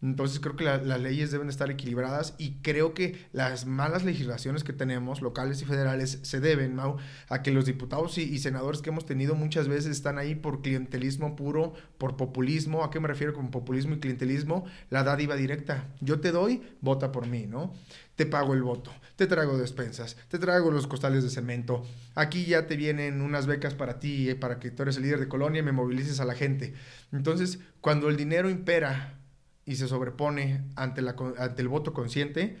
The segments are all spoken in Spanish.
Entonces creo que las leyes deben estar equilibradas y creo que las malas legislaciones que tenemos, locales y federales, se deben, Mau, a que los diputados y, senadores que hemos tenido muchas veces están ahí por clientelismo puro, por populismo. ¿A qué me refiero con populismo y clientelismo? La dádiva directa. Yo te doy, vota por mí, ¿no? Te pago el voto, te traigo despensas, te traigo los costales de cemento. Aquí ya te vienen unas becas para ti, eh, para que tú eres el líder de colonia y me movilices a la gente. Entonces, cuando el dinero impera y se sobrepone ante, el voto consciente,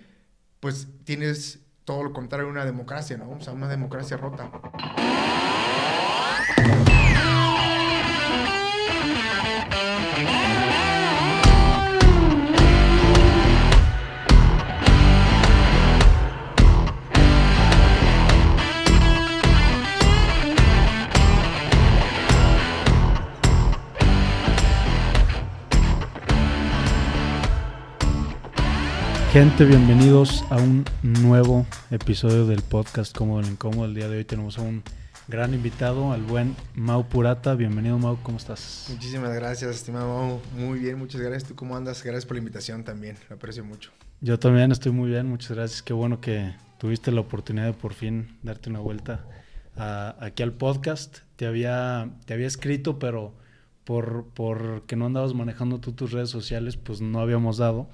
pues tienes todo lo contrario a una democracia, ¿no? O sea, una democracia rota. Gente, bienvenidos a un nuevo episodio del podcast Cómodo el Incómodo. El día de hoy tenemos a un gran invitado, al buen Mau Purata. Bienvenido, Mau, ¿cómo estás? Muchísimas gracias, estimado Mau. Muy bien, muchas gracias. ¿Tú cómo andas? Gracias por la invitación también, lo aprecio mucho. Yo también estoy muy bien, muchas gracias. Qué bueno que tuviste la oportunidad de por fin darte una vuelta aquí al podcast. Te había, te había escrito, pero por, por que no andabas manejando tú tus redes sociales, pues no habíamos dado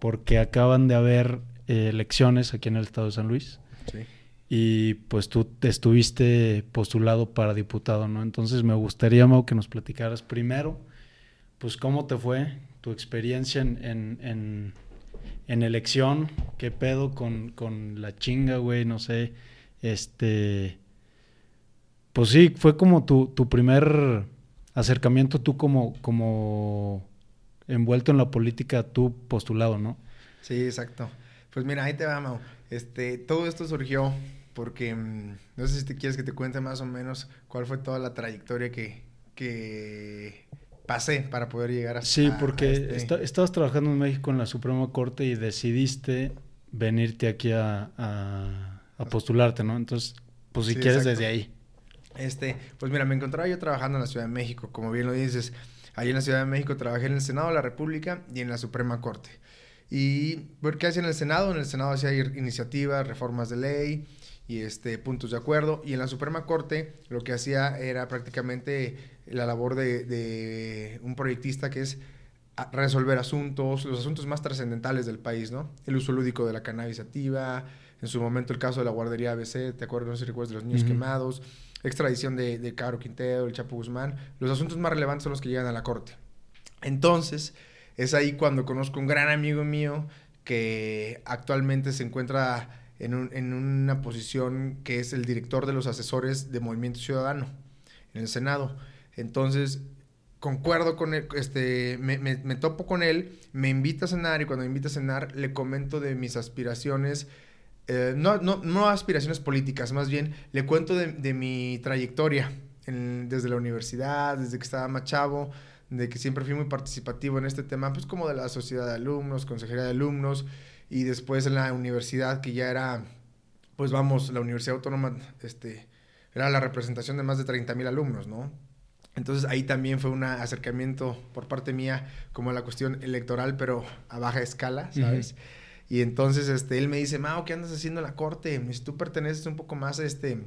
porque acaban de haber eh, elecciones aquí en el estado de San Luis. Sí. Y pues tú estuviste postulado para diputado, ¿no? Entonces me gustaría, Mau, que nos platicaras primero, pues cómo te fue tu experiencia en, en, elección, qué pedo con, con la chinga, güey, no sé, este... Pues sí, fue como tu, tu primer acercamiento tú como, como envuelto en la política tú postulado, ¿no? Sí, exacto. Pues mira, ahí te va, Este, todo esto surgió porque mm, no sé si te quieres que te cuente más o menos cuál fue toda la trayectoria que, que pasé para poder llegar a Sí, porque este estabas trabajando en México en la Suprema Corte y decidiste venirte aquí a, a, postularte, ¿no? Entonces, pues si quieres desde ahí. Este, pues mira, me encontraba yo trabajando en la Ciudad de México, como bien lo dices. Allí en la Ciudad de México trabajé en el Senado de la República y en la Suprema Corte. ¿Y qué hacía en el Senado? En el Senado hacía iniciativas, reformas de ley y este, puntos de acuerdo. Y en la Suprema Corte lo que hacía era prácticamente la labor de, un proyectista que es resolver asuntos, los asuntos más trascendentales del país, ¿no? El uso lúdico de la cannabis activa, en su momento el caso de la guardería ABC, ¿te acuerdas? No sé si recuerdas de los niños quemados, extradición de, de Caro Quintero, el Chapo Guzmán, los asuntos más relevantes son los que llegan a la corte. Entonces, es ahí cuando conozco un gran amigo mío que actualmente se encuentra en, en una posición que es el director de los asesores de Movimiento Ciudadano en el Senado. Entonces, concuerdo con este, me, me, topo con él, me invita a cenar y cuando me invita a cenar le comento de mis aspiraciones eh, no, no, no, aspiraciones políticas, más bien le cuento de, mi trayectoria desde la universidad, desde que estaba más chavo, de que siempre fui muy participativo en este tema, pues como de la sociedad de alumnos, consejería de alumnos, y después en la universidad que ya era, pues vamos, la Universidad Autónoma, este, era la representación de más de 30 mil alumnos, ¿no? Entonces ahí también fue un acercamiento por parte mía como a la cuestión electoral, pero a baja escala, ¿sabes? Y entonces este, él me dice, Mao, ¿qué andas haciendo en la corte? Si tú perteneces un poco más a, este,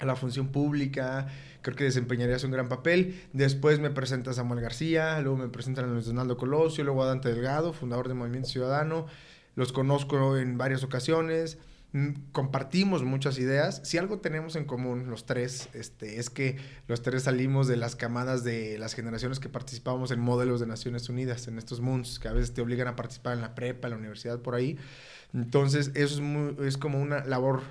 a la función pública, creo que desempeñarías un gran papel. Después me presenta Samuel García, luego me presentan a Luis Donaldo Colosio, luego a Dante Delgado, fundador del Movimiento Ciudadano. Los conozco en varias ocasiones. Compartimos muchas ideas. Si algo tenemos en común los tres, este, es que los tres salimos de las camadas de las generaciones que participábamos en modelos de Naciones Unidas, en estos MUNS, que a veces te obligan a participar en la prepa, en la universidad, por ahí. Entonces, eso es, es como una labor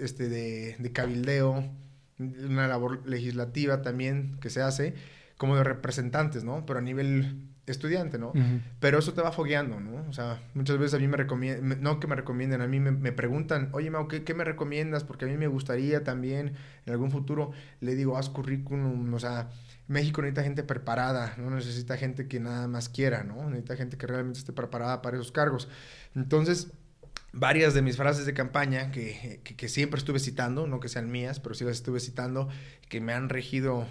este, de, de cabildeo, una labor legislativa también que se hace, como de representantes, ¿no? Pero a nivel estudiante, ¿no? Pero eso te va fogueando, ¿no? O sea, muchas veces a mí me recomiendan, no que me recomienden, a mí me, preguntan, oye, Mau, ¿qué, me recomiendas? Porque a mí me gustaría también en algún futuro, le digo, haz currículum, o sea, México necesita gente preparada, no necesita gente que nada más quiera, ¿no? Necesita gente que realmente esté preparada para esos cargos. Entonces, varias de mis frases de campaña que, que siempre estuve citando, no que sean mías, pero sí las estuve citando, que me han regido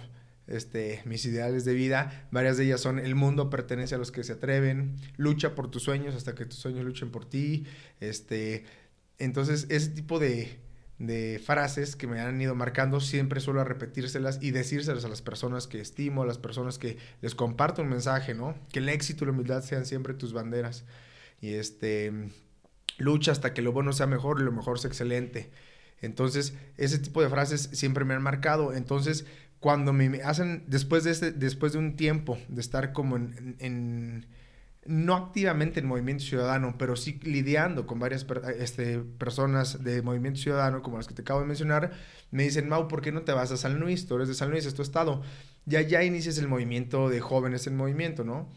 este, mis ideales de vida. Varias de ellas son el mundo pertenece a los que se atreven, lucha por tus sueños hasta que tus sueños luchen por ti. Este, entonces, ese tipo de, de frases que me han ido marcando, siempre suelo repetírselas y decírselas a las personas que estimo, a las personas que les comparto un mensaje, ¿no? Que el éxito y la humildad sean siempre tus banderas. Y este, lucha hasta que lo bueno sea mejor y lo mejor sea excelente. Entonces, ese tipo de frases siempre me han marcado. Entonces, cuando me hacen, después de, este, después de un tiempo de estar como en, no activamente en Movimiento Ciudadano, pero sí lidiando con varias este, personas de Movimiento Ciudadano, como las que te acabo de mencionar, me dicen, Mau, ¿por qué no te vas a San Luis? Tú eres de San Luis, es tu estado. Ya, ya inicias el movimiento de jóvenes en movimiento, ¿no?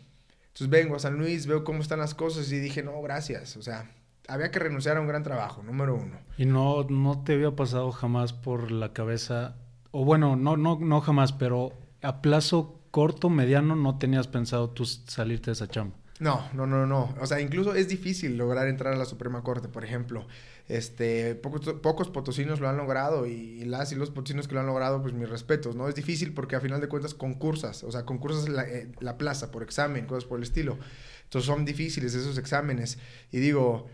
Entonces vengo a San Luis, veo cómo están las cosas y dije, no, gracias. O sea, había que renunciar a un gran trabajo, número uno. ¿Y no, no te había pasado jamás por la cabeza, o bueno, no, no, no jamás, pero a plazo corto, mediano, no tenías pensado tú salirte de esa chamba? No, no, no, no. O sea, incluso es difícil lograr entrar a la Suprema Corte, por ejemplo. Este, pocos, pocos potosinos lo han logrado y, las y los potosinos que lo han logrado, pues mis respetos, ¿no? Es difícil porque a final de cuentas concursas, o sea, concursas la, eh, la plaza por examen, cosas por el estilo. Entonces son difíciles esos exámenes. Y digo,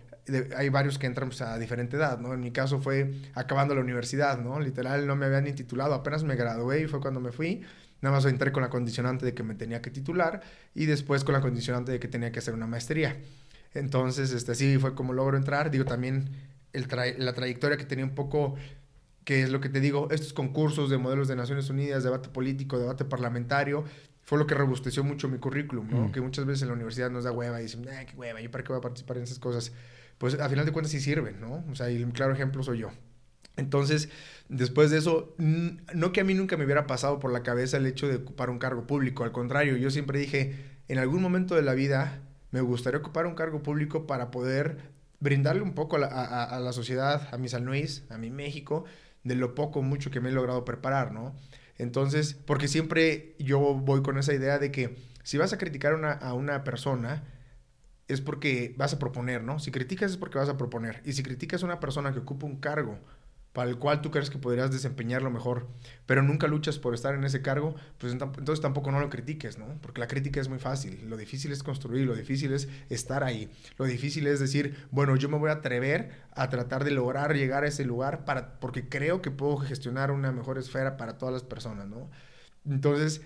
hay varios que entran pues, a diferente edad, ¿no? En mi caso fue acabando la universidad, ¿no? Literal no me habían ni titulado, apenas me gradué y fue cuando me fui. Nada más entré con la condicionante de que me tenía que titular y después con la condicionante de que tenía que hacer una maestría. Entonces, este, así fue como logro entrar. Digo, también el la trayectoria que tenía un poco, que es lo que te digo, estos concursos de modelos de Naciones Unidas, debate político, debate parlamentario, fue lo que robusteció mucho mi currículum, ¿no? Mm. Que muchas veces en la universidad nos da hueva y dicen, eh, qué hueva, ¿yo para qué voy a participar en esas cosas? Pues a final de cuentas sí sirven, ¿no? O sea, el claro ejemplo soy yo. Entonces, después de eso, no que a mí nunca me hubiera pasado por la cabeza el hecho de ocupar un cargo público, al contrario, yo siempre dije, en algún momento de la vida me gustaría ocupar un cargo público para poder brindarle un poco a la, sociedad, a mi San Luis, a mi México, de lo poco, mucho que me he logrado preparar, ¿no? Entonces, porque siempre yo voy con esa idea de que si vas a criticar a una persona, es porque vas a proponer, ¿no? Si criticas es porque vas a proponer. Y si criticas a una persona que ocupa un cargo para el cual tú crees que podrías desempeñarlo mejor, pero nunca luchas por estar en ese cargo, pues entonces tampoco no lo critiques, ¿no? Porque la crítica es muy fácil, lo difícil es construir, lo difícil es estar ahí, lo difícil es decir, bueno, yo me voy a atrever a tratar de lograr llegar a ese lugar para, porque creo que puedo gestionar una mejor esfera para todas las personas, ¿no? Entonces,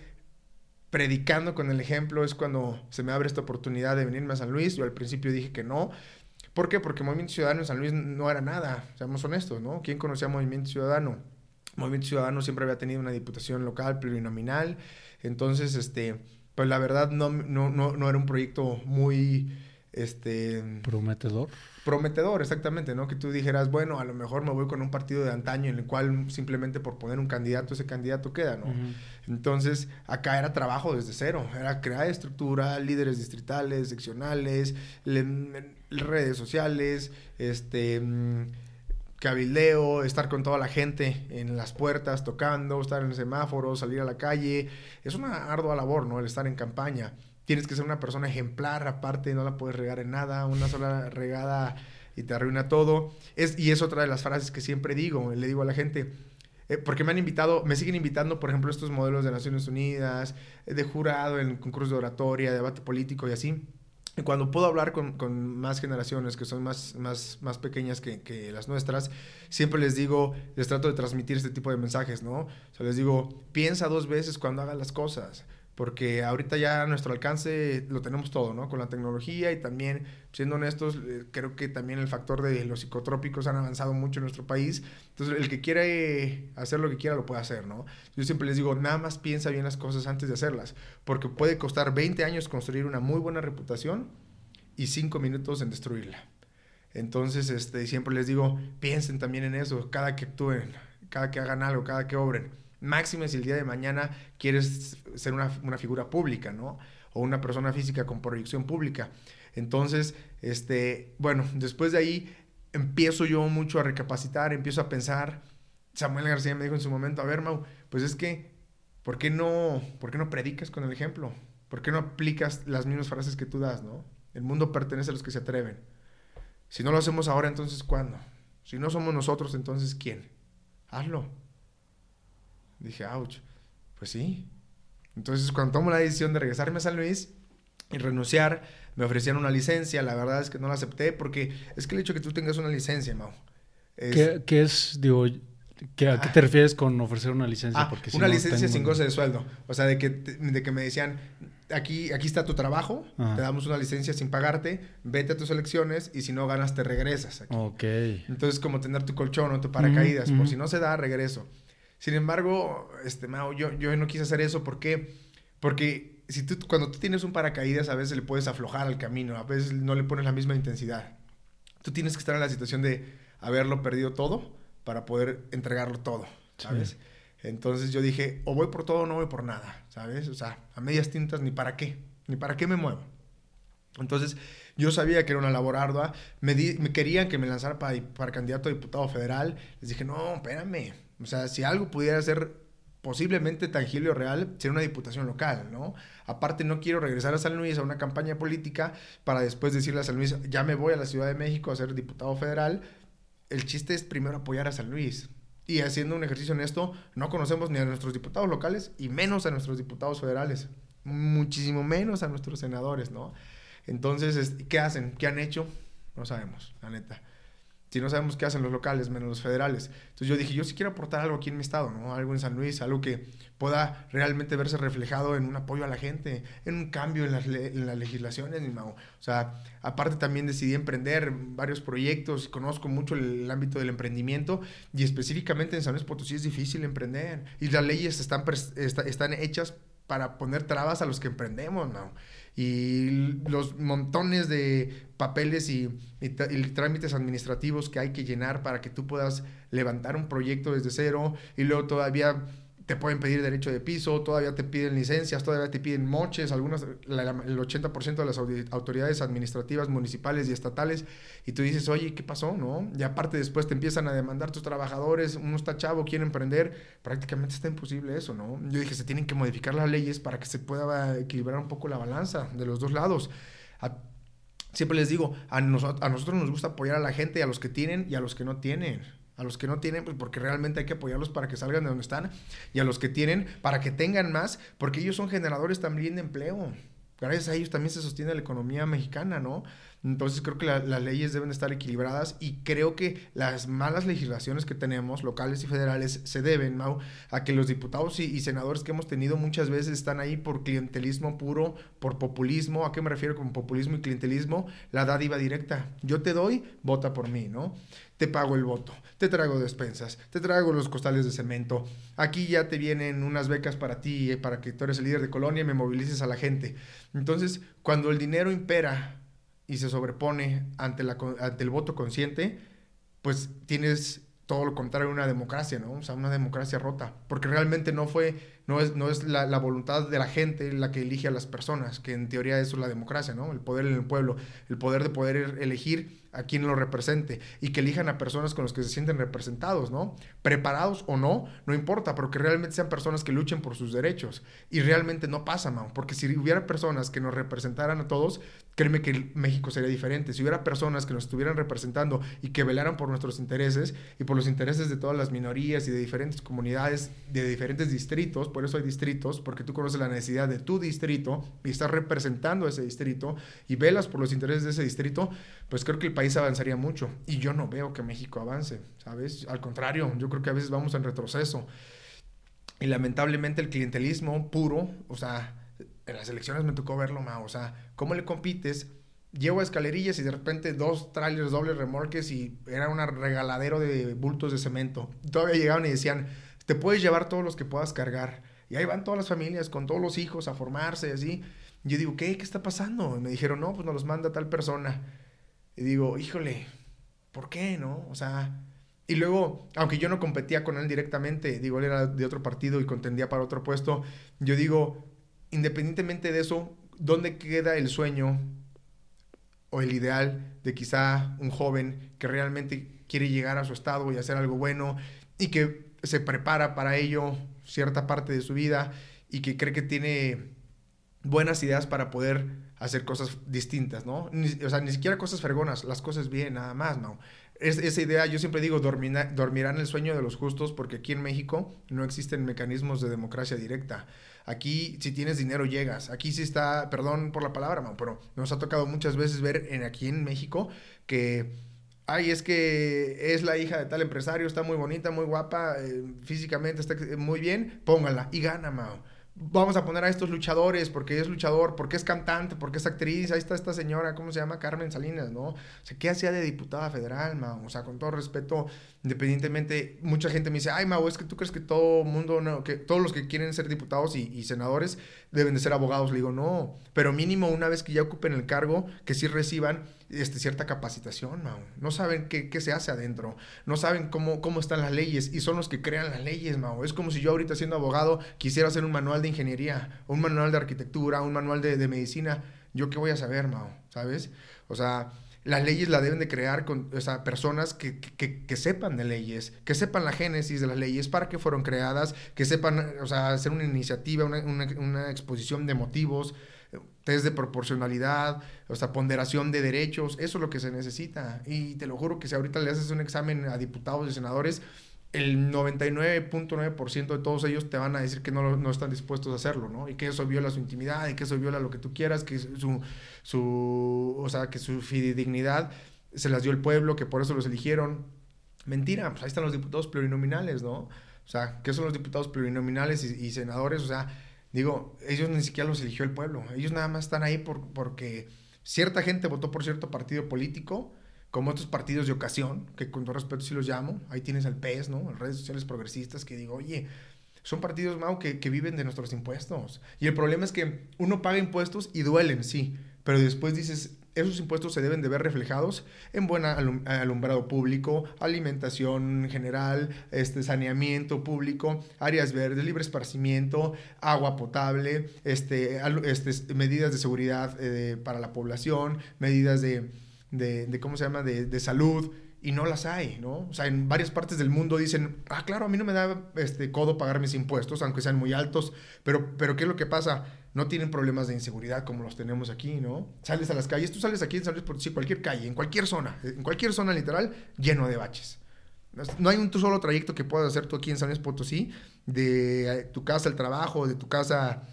predicando con el ejemplo es cuando se me abre esta oportunidad de venirme a San Luis, yo al principio dije que no, ¿Por qué? Porque Movimiento Ciudadano en San Luis no era nada, seamos honestos, ¿no? ¿Quién conocía Movimiento Ciudadano? Movimiento Ciudadano siempre había tenido una diputación local plurinominal, entonces, este, pues la verdad no, no, no, no era un proyecto muy este prometedor prometedor exactamente no que tú dijeras bueno a lo mejor me voy con un partido de antaño en el cual simplemente por poner un candidato ese candidato queda no entonces acá era trabajo desde cero era crear estructura líderes distritales seccionales redes sociales este mm, cabildeo, estar con toda la gente en las puertas, tocando, estar en el semáforo, salir a la calle. Es una ardua labor, ¿no? El estar en campaña. Tienes que ser una persona ejemplar, aparte, no la puedes regar en nada, una sola regada y te arruina todo. Es, y es otra de las frases que siempre digo, le digo a la gente, eh, porque me han invitado, me siguen invitando, por ejemplo, estos modelos de Naciones Unidas, eh, de jurado en concursos de oratoria, debate político y así. Y cuando puedo hablar con, con, más generaciones que son más, más, más pequeñas que, que, las nuestras, siempre les digo, les trato de transmitir este tipo de mensajes, ¿no? O sea, les digo, piensa dos veces cuando hagas las cosas porque ahorita ya a nuestro alcance lo tenemos todo, ¿no? Con la tecnología y también, siendo honestos, eh, creo que también el factor de los psicotrópicos han avanzado mucho en nuestro país. Entonces, el que quiere hacer lo que quiera lo puede hacer, ¿no? Yo siempre les digo, nada más piensa bien las cosas antes de hacerlas, porque puede costar 20 años construir una muy buena reputación y 5 minutos en destruirla. Entonces, este, siempre les digo, piensen también en eso, cada que actúen, cada que hagan algo, cada que obren Máxime si el día de mañana quieres ser una, figura pública, ¿no? O una persona física con proyección pública. Entonces, este, bueno, después de ahí empiezo yo mucho a recapacitar, empiezo a pensar. Samuel García me dijo en su momento, a ver, Mau, pues es que, ¿por qué no, por qué no predicas con el ejemplo? ¿Por qué no aplicas las mismas frases que tú das, no? El mundo pertenece a los que se atreven. Si no lo hacemos ahora, entonces ¿cuándo? Si no somos nosotros, entonces ¿quién? Hazlo. Dije, ouch, pues sí, Entonces, cuando tomo la decisión de regresarme a San Luis y renunciar, me ofrecían una licencia. La verdad es que no la acepté porque es que el hecho de que tú tengas una licencia, Mau. Es... ¿Qué, es, digo, ¿qué, ¿a qué te refieres con ofrecer una licencia? Ah, porque una licencia sin goce de sueldo. O sea, de que, de que me decían, aquí, aquí está tu trabajo, te damos una licencia sin pagarte, vete a tus elecciones y si no ganas te regresas. Aquí. Ok. Entonces, como tener tu colchón o tu paracaídas, por si no se da, regreso. Sin embargo, este, Mao, yo, yo no quise hacer eso. ¿Por qué? Porque si tú, cuando tú tienes un paracaídas, a veces le puedes aflojar al camino, a veces no le pones la misma intensidad. Tú tienes que estar en la situación de haberlo perdido todo para poder entregarlo todo, ¿sabes? Entonces yo dije, o voy por todo o no voy por nada, ¿sabes? O sea, a medias tintas, ni para qué, ni para qué me muevo. Entonces, yo sabía que era una labor ardua, me, me querían que me lanzara para, para candidato a diputado federal, les dije, no, espérame, o sea, si algo pudiera ser posiblemente tangible o real, sería una diputación local, ¿no? Aparte, no quiero regresar a San Luis a una campaña política para después decirle a San Luis, ya me voy a la Ciudad de México a ser diputado federal. El chiste es primero apoyar a San Luis. Y haciendo un ejercicio honesto, no conocemos ni a nuestros diputados locales y menos a nuestros diputados federales. Muchísimo menos a nuestros senadores, ¿no? Entonces, ¿qué hacen? ¿Qué han hecho? No sabemos, la neta si no sabemos qué hacen los locales, menos los federales. Entonces yo dije, yo sí quiero aportar algo aquí en mi estado, ¿no? Algo en San Luis, algo que pueda realmente verse reflejado en un apoyo a la gente, en un cambio en las, en legislaciones, O sea, aparte también decidí emprender varios proyectos, conozco mucho el, ámbito del emprendimiento y específicamente en San Luis Potosí es difícil emprender y las leyes están, están hechas para poner trabas a los que emprendemos, ¿no? Y los montones de papeles y, trámites administrativos que hay que llenar para que tú puedas levantar un proyecto desde cero y luego todavía te pueden pedir derecho de piso, todavía te piden licencias, todavía te piden moches, algunas, el 80% de las autoridades administrativas municipales y estatales, y tú dices, oye, ¿qué pasó? ¿No? Y aparte después te empiezan a demandar tus trabajadores, uno está chavo, quiere emprender, prácticamente está imposible eso, ¿no? Yo dije, se tienen que modificar las leyes para que se pueda equilibrar un poco la balanza de los dos lados. siempre les digo, a, a nosotros nos gusta apoyar a la gente, a los que tienen y a los que no tienen. A los que no tienen, pues porque realmente hay que apoyarlos para que salgan de donde están. Y a los que tienen, para que tengan más, porque ellos son generadores también de empleo. Gracias a ellos también se sostiene la economía mexicana, ¿no? Entonces creo que las leyes deben estar equilibradas y creo que las malas legislaciones que tenemos, locales y federales, se deben, Mau, a que los diputados y, senadores que hemos tenido muchas veces están ahí por clientelismo puro, por populismo. ¿A qué me refiero con populismo y clientelismo? La dádiva directa. Yo te doy, vota por mí, ¿no? Te pago el voto, te traigo despensas, te traigo los costales de cemento. Aquí ya te vienen unas becas para ti, eh, para que tú eres el líder de colonia y me movilices a la gente. Entonces, cuando el dinero impera y se sobrepone ante, la, ante el voto consciente, pues tienes todo lo contrario una democracia, ¿no? O sea, una democracia rota, porque realmente no fue, no es, no es la, la, voluntad de la gente la que elige a las personas, que en teoría eso es la democracia, ¿no? El poder en el pueblo, el poder de poder elegir a quien lo represente y que elijan a personas con las que se sienten representados, ¿no? Preparados o no, no importa, pero que realmente sean personas que luchen por sus derechos. Y realmente no pasa, man, porque si hubiera personas que nos representaran a todos, créeme que México sería diferente. Si hubiera personas que nos estuvieran representando y que velaran por nuestros intereses y por los intereses de todas las minorías y de diferentes comunidades, de diferentes distritos, por eso hay distritos, porque tú conoces la necesidad de tu distrito y estás representando ese distrito y velas por los intereses de ese distrito, pues creo que el país avanzaría mucho. Y yo no veo que México avance, ¿sabes? Al contrario, yo creo que a veces vamos en retroceso. Y lamentablemente el clientelismo puro, o sea, en las elecciones me tocó verlo más, o sea, ¿cómo le compites? Llevo escalerillas y de repente dos trailers dobles remolques y era un regaladero de bultos de cemento. Todavía llegaban y decían, te puedes llevar todos los que puedas cargar. Y ahí van todas las familias con todos los hijos a formarse y así. yo digo, ¿qué? ¿Qué está pasando? Y me dijeron, no, pues nos los manda tal persona. Y digo, híjole, ¿por qué, no? O sea, y luego, aunque yo no competía con él directamente, digo, él era de otro partido y contendía para otro puesto, yo digo, independientemente de eso, ¿dónde queda el sueño o el ideal de quizá un joven que realmente quiere llegar a su estado y hacer algo bueno y que se prepara para ello cierta parte de su vida y que cree que tiene buenas ideas para poder hacer cosas distintas, ¿no? o sea, ni siquiera cosas fregonas, las cosas bien, nada más, ¿no? Es, esa idea, yo siempre digo, dormirán el sueño de los justos porque aquí en México no existen mecanismos de democracia directa. Aquí, si tienes dinero, llegas. Aquí sí está, perdón por la palabra, man, pero nos ha tocado muchas veces ver en, aquí en México que ay, es que es la hija de tal empresario, está muy bonita, muy guapa, eh, físicamente está muy bien, póngala y gana, Mao vamos a poner a estos luchadores porque es luchador, porque es cantante, porque es actriz, ahí está esta señora, ¿cómo se llama? Carmen Salinas, ¿no? O sea, ¿qué hacía de diputada federal, ma? O sea, con todo respeto, independientemente, mucha gente me dice, ay, Mau, es que tú crees que todo mundo, no, que todos los que quieren ser diputados y, senadores deben de ser abogados. Le digo, no, pero mínimo una vez que ya ocupen el cargo, que sí reciban este, cierta capacitación, Mau. No saben qué, qué, se hace adentro, no saben cómo, cómo están las leyes y son los que crean las leyes, Mau. Es como si yo ahorita siendo abogado quisiera hacer un manual de ingeniería, un manual de arquitectura, un manual de, de medicina. ¿Yo qué voy a saber, Mau? ¿Sabes? O sea, las leyes la deben de crear con o sea, personas que, que, que, sepan de leyes, que sepan la génesis de las leyes, para qué fueron creadas, que sepan, o sea, hacer una iniciativa, una, una, una exposición de motivos, test de proporcionalidad, o sea, ponderación de derechos, eso es lo que se necesita. Y te lo juro que si ahorita le haces un examen a diputados y senadores, el 99.9% de todos ellos te van a decir que no, no, están dispuestos a hacerlo, ¿no? Y que eso viola su intimidad, y que eso viola lo que tú quieras, que su, su, o sea, que su fidedignidad se las dio el pueblo, que por eso los eligieron. Mentira, pues ahí están los diputados plurinominales, ¿no? O sea, ¿qué son los diputados plurinominales y, y senadores? O sea, digo, ellos ni siquiera los eligió el pueblo, ellos nada más están ahí por, porque cierta gente votó por cierto partido político, como otros partidos de ocasión, que con todo respeto sí los llamo, ahí tienes el PES, ¿no? En redes sociales progresistas, que digo, oye, son partidos, Mau, que, que viven de nuestros impuestos. Y el problema es que uno paga impuestos y duelen, sí, pero después dices, esos impuestos se deben de ver reflejados en buen alumbrado público, alimentación general, este, saneamiento público, áreas verdes, libre esparcimiento, agua potable, este, este, medidas de seguridad eh, para la población, medidas de de, ¿cómo se llama?, de, de, salud, y no las hay, ¿no? O sea, en varias partes del mundo dicen, ah, claro, a mí no me da este codo pagar mis impuestos, aunque sean muy altos, pero, pero ¿qué es lo que pasa? No tienen problemas de inseguridad como los tenemos aquí, ¿no? Sales a las calles, tú sales aquí en San Luis Potosí, cualquier calle, en cualquier zona, en cualquier zona literal, lleno de baches. No hay un solo trayecto que puedas hacer tú aquí en San Luis Potosí, de tu casa al trabajo, de tu casa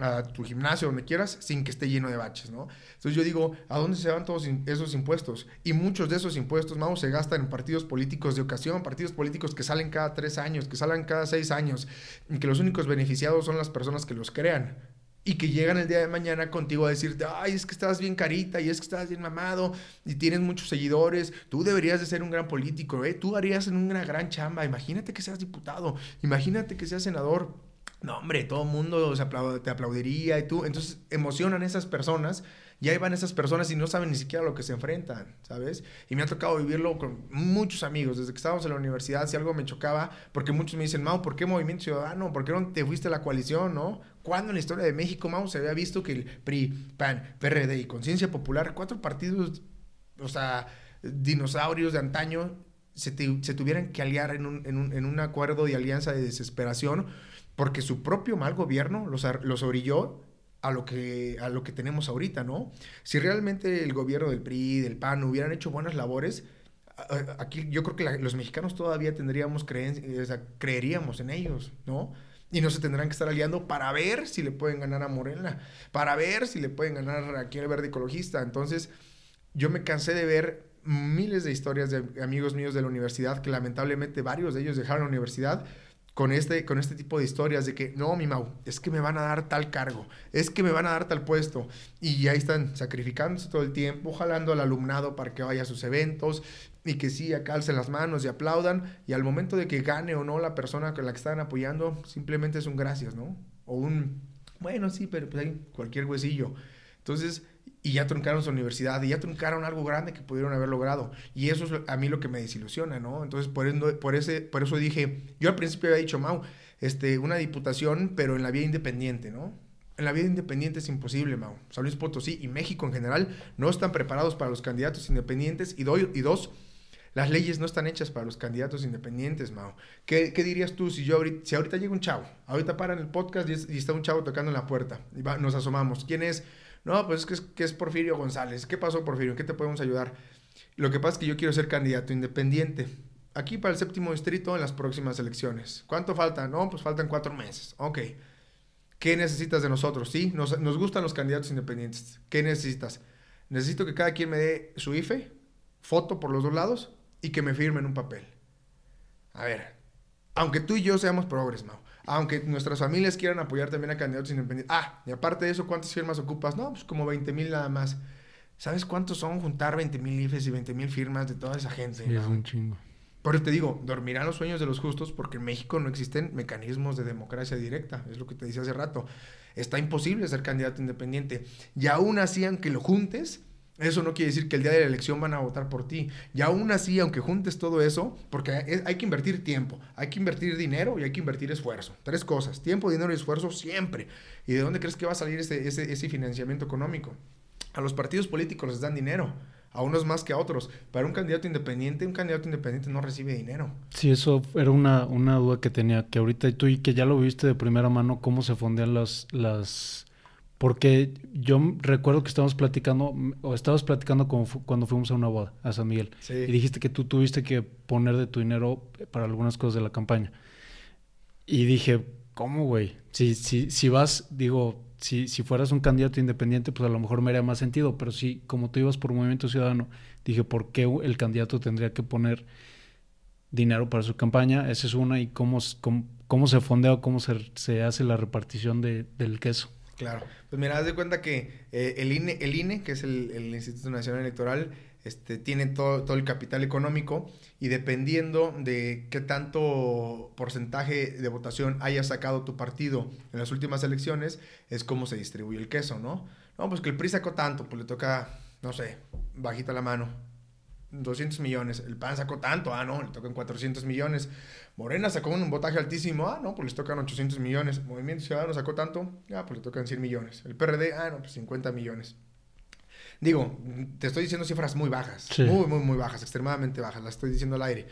a tu gimnasio, donde quieras, sin que esté lleno de baches, ¿no? Entonces yo digo, ¿a dónde se van todos esos impuestos? Y muchos de esos impuestos, vamos, se gastan en partidos políticos de ocasión, partidos políticos que salen cada tres años, que salen cada seis años, y que los únicos beneficiados son las personas que los crean. Y que llegan el día de mañana contigo a decirte, ay, es que estás bien carita y es que estás bien mamado y tienes muchos seguidores, tú deberías de ser un gran político, ¿eh? tú harías una gran chamba, imagínate que seas diputado, imagínate que seas senador, no, hombre, todo el mundo te aplaudiría y tú. Entonces emocionan esas personas y ahí van esas personas y no saben ni siquiera lo que se enfrentan, ¿sabes? Y me ha tocado vivirlo con muchos amigos. Desde que estábamos en la universidad, si algo me chocaba, porque muchos me dicen, Mau, ¿por qué Movimiento Ciudadano? ¿Por qué no te fuiste a la coalición, no? ¿Cuándo en la historia de México, Mau, se había visto que el PRI, PAN, PRD y Conciencia Popular, cuatro partidos, o sea, dinosaurios de antaño, se, se tuvieran que aliar en un, en, un, en un acuerdo de alianza de desesperación? porque su propio mal gobierno los, los orilló a lo, que, a lo que tenemos ahorita, ¿no? Si realmente el gobierno del PRI, del PAN hubieran hecho buenas labores, aquí yo creo que los mexicanos todavía tendríamos creencia, creeríamos en ellos, ¿no? Y no se tendrán que estar aliando para ver si le pueden ganar a Morena, para ver si le pueden ganar aquí al verde ecologista. Entonces, yo me cansé de ver miles de historias de amigos míos de la universidad que lamentablemente varios de ellos dejaron la universidad con este, con este tipo de historias de que, no, mi Mau, es que me van a dar tal cargo, es que me van a dar tal puesto. Y ahí están sacrificándose todo el tiempo, jalando al alumnado para que vaya a sus eventos y que sí, alcen las manos y aplaudan. Y al momento de que gane o no la persona con la que están apoyando, simplemente es un gracias, ¿no? O un, bueno, sí, pero pues hay cualquier huesillo. Entonces, y ya truncaron su universidad y ya truncaron algo grande que pudieron haber logrado. Y eso es a mí lo que me desilusiona, ¿no? Entonces, por, eso, por, ese, por eso dije, yo al principio había dicho, Mau, este, una diputación, pero en la vía independiente, ¿no? En la vía independiente es imposible, Mau. San Luis Potosí y México en general no están preparados para los candidatos independientes. Y, doy, y dos, Las leyes no están hechas para los candidatos independientes, Mao. ¿Qué, qué dirías tú si yo ahorita, si ahorita llega un chavo, ahorita paran el podcast y, está un chavo tocando en la puerta y nos asomamos? ¿Quién es? No, pues es que, es Porfirio González. ¿Qué pasó, Porfirio? ¿Qué te podemos ayudar? Lo que pasa es que yo quiero ser candidato independiente. Aquí para el séptimo distrito en las próximas elecciones. ¿Cuánto falta? No, pues faltan cuatro meses. Ok. ¿Qué necesitas de nosotros? Sí, nos, nos gustan los candidatos independientes. ¿Qué necesitas? Necesito que cada quien me dé su IFE, foto por los dos lados y que me firmen un papel. A ver, aunque tú y yo seamos progres, Mau, aunque nuestras familias quieran apoyar también a candidatos independientes. Ah, y aparte de eso, ¿cuántas firmas ocupas? No, pues como 20 mil nada más. ¿Sabes cuántos son juntar 20 mil IFES y 20 mil firmas de toda esa gente? Sí, es un chingo. Por eso te digo, dormirán los sueños de los justos porque en México no existen mecanismos de democracia directa. Es lo que te decía hace rato. Está imposible ser candidato independiente. Y aún así, aunque lo juntes, eso no quiere decir que el día de la elección van a votar por ti. Y aún así, aunque juntes todo eso, porque hay que invertir tiempo, hay que invertir dinero y hay que invertir esfuerzo. Tres cosas, tiempo, dinero y esfuerzo siempre. ¿Y de dónde crees que va a salir ese, ese, ese financiamiento económico? A los partidos políticos les dan dinero, a unos más que a otros. Para un candidato independiente, un candidato independiente no recibe dinero. Sí, eso era una, una duda que tenía, que ahorita tú y que ya lo viste de primera mano, cómo se fondean las, las... Porque yo recuerdo que estábamos platicando, o estabas platicando cuando fuimos a una boda a San Miguel. Y dijiste que tú tuviste que poner de tu dinero para algunas cosas de la campaña. Y dije, ¿cómo, güey? Si, si, si vas, digo, si, si fueras un candidato independiente, pues a lo mejor me haría más sentido, pero si como tú ibas por Movimiento Ciudadano, dije, ¿por qué el candidato tendría que poner dinero para su campaña? Esa es una, y cómo, cómo, se fondea o cómo se, se hace la repartición de, del queso. Claro, pues mira, haz de cuenta que eh, el, INE, el INE, que es el, Instituto Nacional Electoral, este, tiene todo, todo, el capital económico y dependiendo de qué tanto porcentaje de votación haya sacado tu partido en las últimas elecciones, es cómo se distribuye el queso, ¿no? No, pues que el PRI sacó tanto, pues le toca, no sé, bajita la mano, 200 millones. El PAN sacó tanto, ah, no, le tocan 400 millones. Morena sacó un votaje altísimo, ah, no, pues les tocan 800 millones. Movimiento Ciudadano sacó tanto, ah, pues le tocan 100 millones. El PRD, ah, no, pues 50 millones. Digo, te estoy diciendo cifras muy bajas, muy, muy, muy bajas, extremadamente bajas, las estoy diciendo al aire.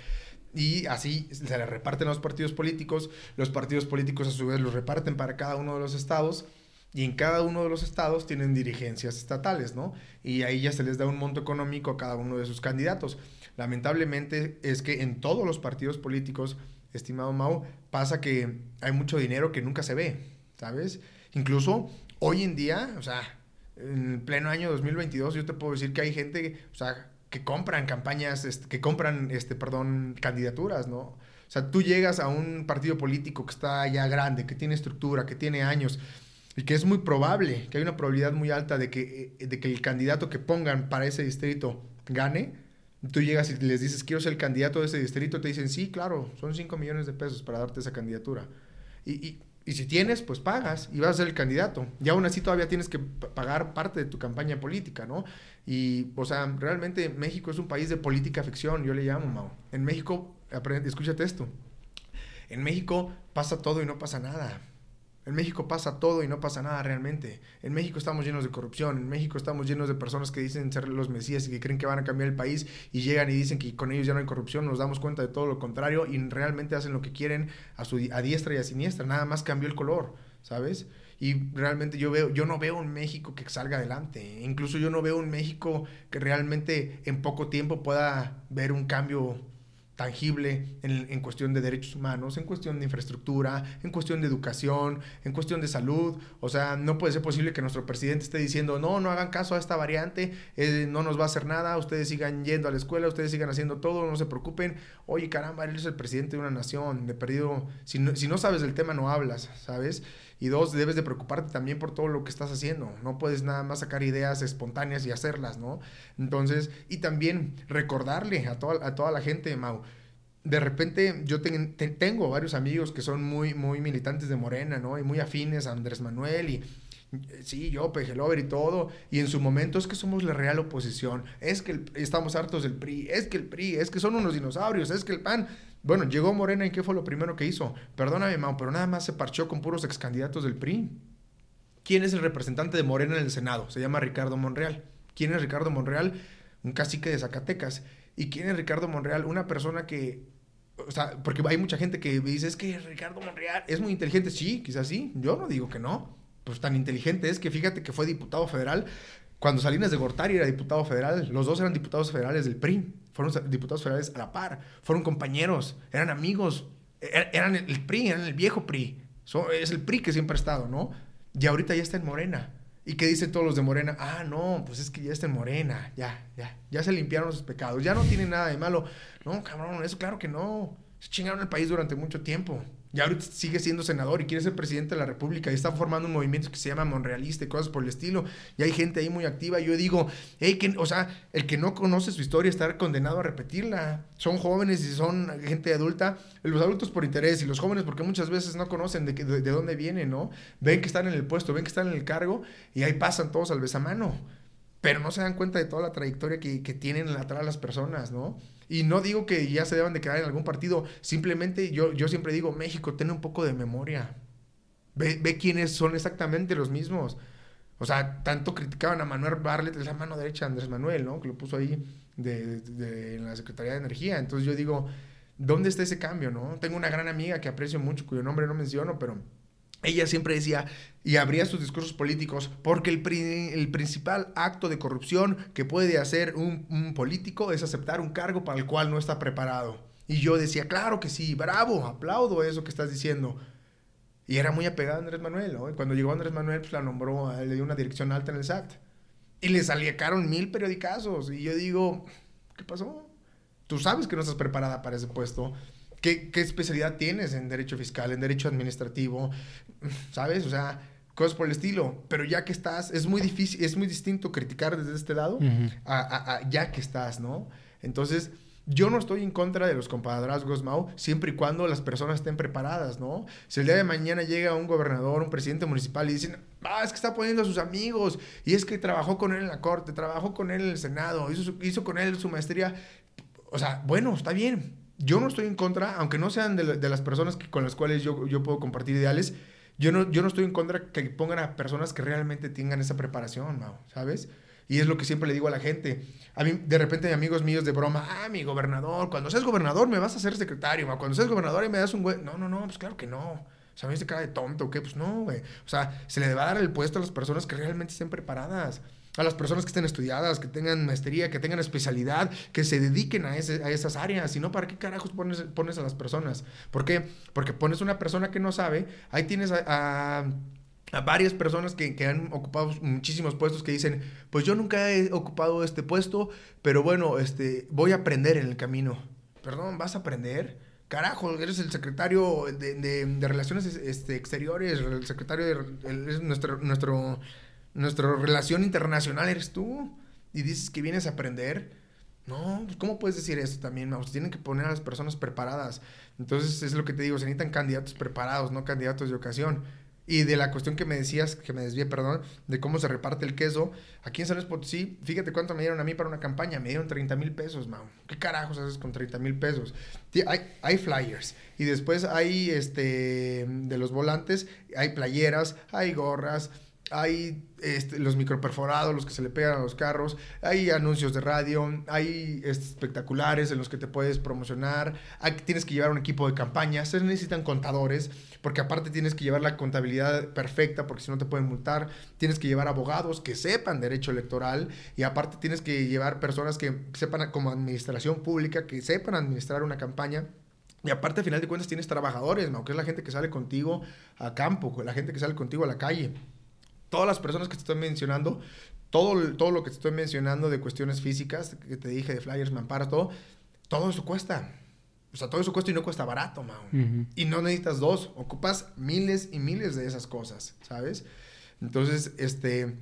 Y así se le reparten a los partidos políticos, los partidos políticos a su vez los reparten para cada uno de los estados y en cada uno de los estados tienen dirigencias estatales, ¿no? Y ahí ya se les da un monto económico a cada uno de sus candidatos. Lamentablemente es que en todos los partidos políticos, estimado Mau, pasa que hay mucho dinero que nunca se ve, ¿sabes? Incluso hoy en día, o sea, en pleno año 2022, yo te puedo decir que hay gente, o sea, que compran campañas, que compran, este, perdón, candidaturas, ¿no? O sea, tú llegas a un partido político que está ya grande, que tiene estructura, que tiene años, y que es muy probable, que hay una probabilidad muy alta de que, eh, de que el candidato que pongan para ese distrito gane. Tú llegas y les dices, quiero ser el candidato de ese distrito, te dicen, sí, claro, son 5 millones de pesos para darte esa candidatura. y, y si tienes, pues pagas y vas a ser el candidato. Y aún así todavía tienes que pagar parte de tu campaña política, ¿no? Y, o sea, realmente México es un país de política ficción, yo le llamo, Mao. En México, escúchate esto. En México pasa todo y no pasa nada. En México pasa todo y no pasa nada realmente. En México estamos llenos de corrupción. En México estamos llenos de personas que dicen ser los mesías y que creen que van a cambiar el país y llegan y dicen que con ellos ya no hay corrupción. Nos damos cuenta de todo lo contrario y realmente hacen lo que quieren a, su, a diestra y a siniestra. Nada más cambió el color, ¿sabes? Y realmente yo veo, yo no veo un México que salga adelante. Incluso yo no veo un México que realmente en poco tiempo pueda ver un cambio tangible en, cuestión de derechos humanos, en cuestión de infraestructura, en cuestión de educación, en cuestión de salud. O sea, no puede ser posible que nuestro presidente esté diciendo, no, no hagan caso a esta variante, eh, no nos va a hacer nada, ustedes sigan yendo a la escuela, ustedes sigan haciendo todo, no se preocupen. Oye, caramba, él es el presidente de una nación, de perdido, si no, si no sabes del tema, no hablas, ¿sabes? Y dos, debes de preocuparte también por todo lo que estás haciendo. No puedes nada más sacar ideas espontáneas y hacerlas, ¿no? Entonces, y también recordarle a toda, a toda la gente, Mau, de repente yo tengo varios amigos que son muy, muy militantes de Morena, ¿no? Y muy afines a Andrés Manuel y sí, yo, Pejelover y todo, y en su momento es que somos la real oposición, es que estamos hartos del PRI, es que el PRI, es que son unos dinosaurios, es que el PAN, bueno, llegó Morena y ¿qué fue lo primero que hizo? Perdóname, Mau, pero nada más se parchó con puros ex candidatos del PRI. ¿Quién es el representante de Morena en el Senado? Se llama Ricardo Monreal. ¿Quién es Ricardo Monreal? Un cacique de Zacatecas. ¿Y quién es Ricardo Monreal? Una persona que, o sea, porque hay mucha gente que dice, es que Ricardo Monreal es muy inteligente. Sí, quizás sí, yo no digo que no. Pues tan inteligente es que fíjate que fue diputado federal. Cuando Salinas de Gortari era diputado federal, los dos eran diputados federales del PRI. Fueron diputados federales a la par. Fueron compañeros, eran amigos. E-, eran el PRI, eran el viejo PRI. es el PRI que siempre ha estado, ¿no? Y ahorita ya está en Morena. ¿Y qué dicen todos los de Morena? Ah, no, pues es que ya está en Morena, ya, ya, ya se limpiaron sus pecados, ya no tiene nada de malo. No, cabrón, eso claro que no. Se chingaron el país durante mucho tiempo. Y ahorita sigue siendo senador y quiere ser presidente de la República y está formando un movimiento que se llama Monrealista y cosas por el estilo. Y hay gente ahí muy activa. Yo digo, hey, que, o sea, el que no conoce su historia está condenado a repetirla. Son jóvenes y son gente adulta. Los adultos por interés y los jóvenes porque muchas veces no conocen de, de, de dónde vienen, ¿no? Ven que están en el puesto, ven que están en el cargo y ahí pasan todos al besamano. Pero no se dan cuenta de toda la trayectoria que, que tienen atrás las personas, ¿no? Y no digo que ya se deban de quedar en algún partido, simplemente yo, yo siempre digo, México, ten un poco de memoria. Ve, ve quiénes son exactamente los mismos. O sea, tanto criticaban a Manuel Barlet, la mano derecha de Andrés Manuel, ¿no? Que lo puso ahí de, de, en la Secretaría de Energía. Entonces yo digo, ¿dónde está ese cambio, no? Tengo una gran amiga que aprecio mucho, cuyo nombre no menciono, pero ella siempre decía y abría sus discursos políticos porque el, el principal acto de corrupción que puede hacer un, político es aceptar un cargo para el cual no está preparado. Y yo decía, claro que sí, bravo, aplaudo eso que estás diciendo. Y era muy apegada a Andrés Manuel, cuando llegó Andrés Manuel, pues la nombró, le dio una dirección alta en el SAT. Y le salieron mil periodicazos. Y yo digo, ¿qué pasó? Tú sabes que no estás preparada para ese puesto. ¿Qué, ¿Qué, especialidad tienes en derecho fiscal, en derecho administrativo? ¿Sabes? O sea, cosas por el estilo. Pero ya que estás, es muy difícil, es muy distinto criticar desde este lado uh -huh. a, a, a, ya que estás, ¿no? Entonces, yo no estoy en contra de los compadrazgos, Mau, siempre y cuando las personas estén preparadas, ¿no? Si el día de mañana llega un gobernador, un presidente municipal y dicen, ah, es que está poniendo a sus amigos, y es que trabajó con él en la corte, trabajó con él en el Senado, hizo, hizo con él su maestría, o sea, bueno, está bien. Yo no estoy en contra, aunque no sean de, de las personas que, con las cuales yo, yo puedo compartir ideales, yo no, yo no estoy en contra que pongan a personas que realmente tengan esa preparación, Mau, ¿sabes? Y es lo que siempre le digo a la gente. A mí, de repente, amigos míos de broma, ah, mi gobernador, cuando seas gobernador me vas a ser secretario, cuando seas gobernador y me das un güey. No, no, no, pues claro que no. O sea, me dice de tonto, ¿qué? Pues no, güey. O sea, se le va a dar el puesto a las personas que realmente estén preparadas. A las personas que estén estudiadas, que tengan maestría, que tengan especialidad, que se dediquen a, a esas áreas. Si no, ¿para qué carajos pones, pones a las personas? ¿Por qué? Porque pones una persona que no sabe, ahí tienes a, a varias personas que, que, han ocupado muchísimos puestos que dicen, pues yo nunca he ocupado este puesto, pero bueno, este, voy a aprender en el camino. Perdón, ¿vas a aprender? Carajo, eres el secretario de, de, Relaciones este, Exteriores, el secretario de... El, nuestro, nuestro, nuestra relación internacional eres tú. Y dices que vienes a aprender. No, pues ¿cómo puedes decir eso también? Vamos, tienen que poner a las personas preparadas. Entonces es lo que te digo, se necesitan candidatos preparados, no candidatos de ocasión. Y de la cuestión que me decías, que me desvié, perdón, de cómo se reparte el queso. Aquí en San Luis Potosí, fíjate cuánto me dieron a mí para una campaña. Me dieron 30 mil pesos, Mau. ¿Qué carajos haces con 30 mil pesos? Hay, hay flyers. Y después hay, este, de los volantes, hay playeras, hay gorras, hay este, los microperforados, los que se le pegan a los carros, hay anuncios de radio, hay espectaculares en los que te puedes promocionar, hay, tienes que llevar un equipo de campaña, se necesitan contadores, porque aparte tienes que llevar la contabilidad perfecta, porque si no te pueden multar, tienes que llevar abogados que sepan derecho electoral, y aparte tienes que llevar personas que sepan como administración pública, que sepan administrar una campaña. Y aparte, al final de cuentas, tienes trabajadores, ¿no? que es la gente que sale contigo a campo, la gente que sale contigo a la calle todas las personas que te estoy mencionando, todo, todo lo que te estoy mencionando de cuestiones físicas, que te dije de flyers, mamparas, todo, todo eso cuesta. O sea, todo eso cuesta y no cuesta barato, Mao. Uh -huh. Y no necesitas dos, ocupas miles y miles de esas cosas, ¿sabes? Entonces, este,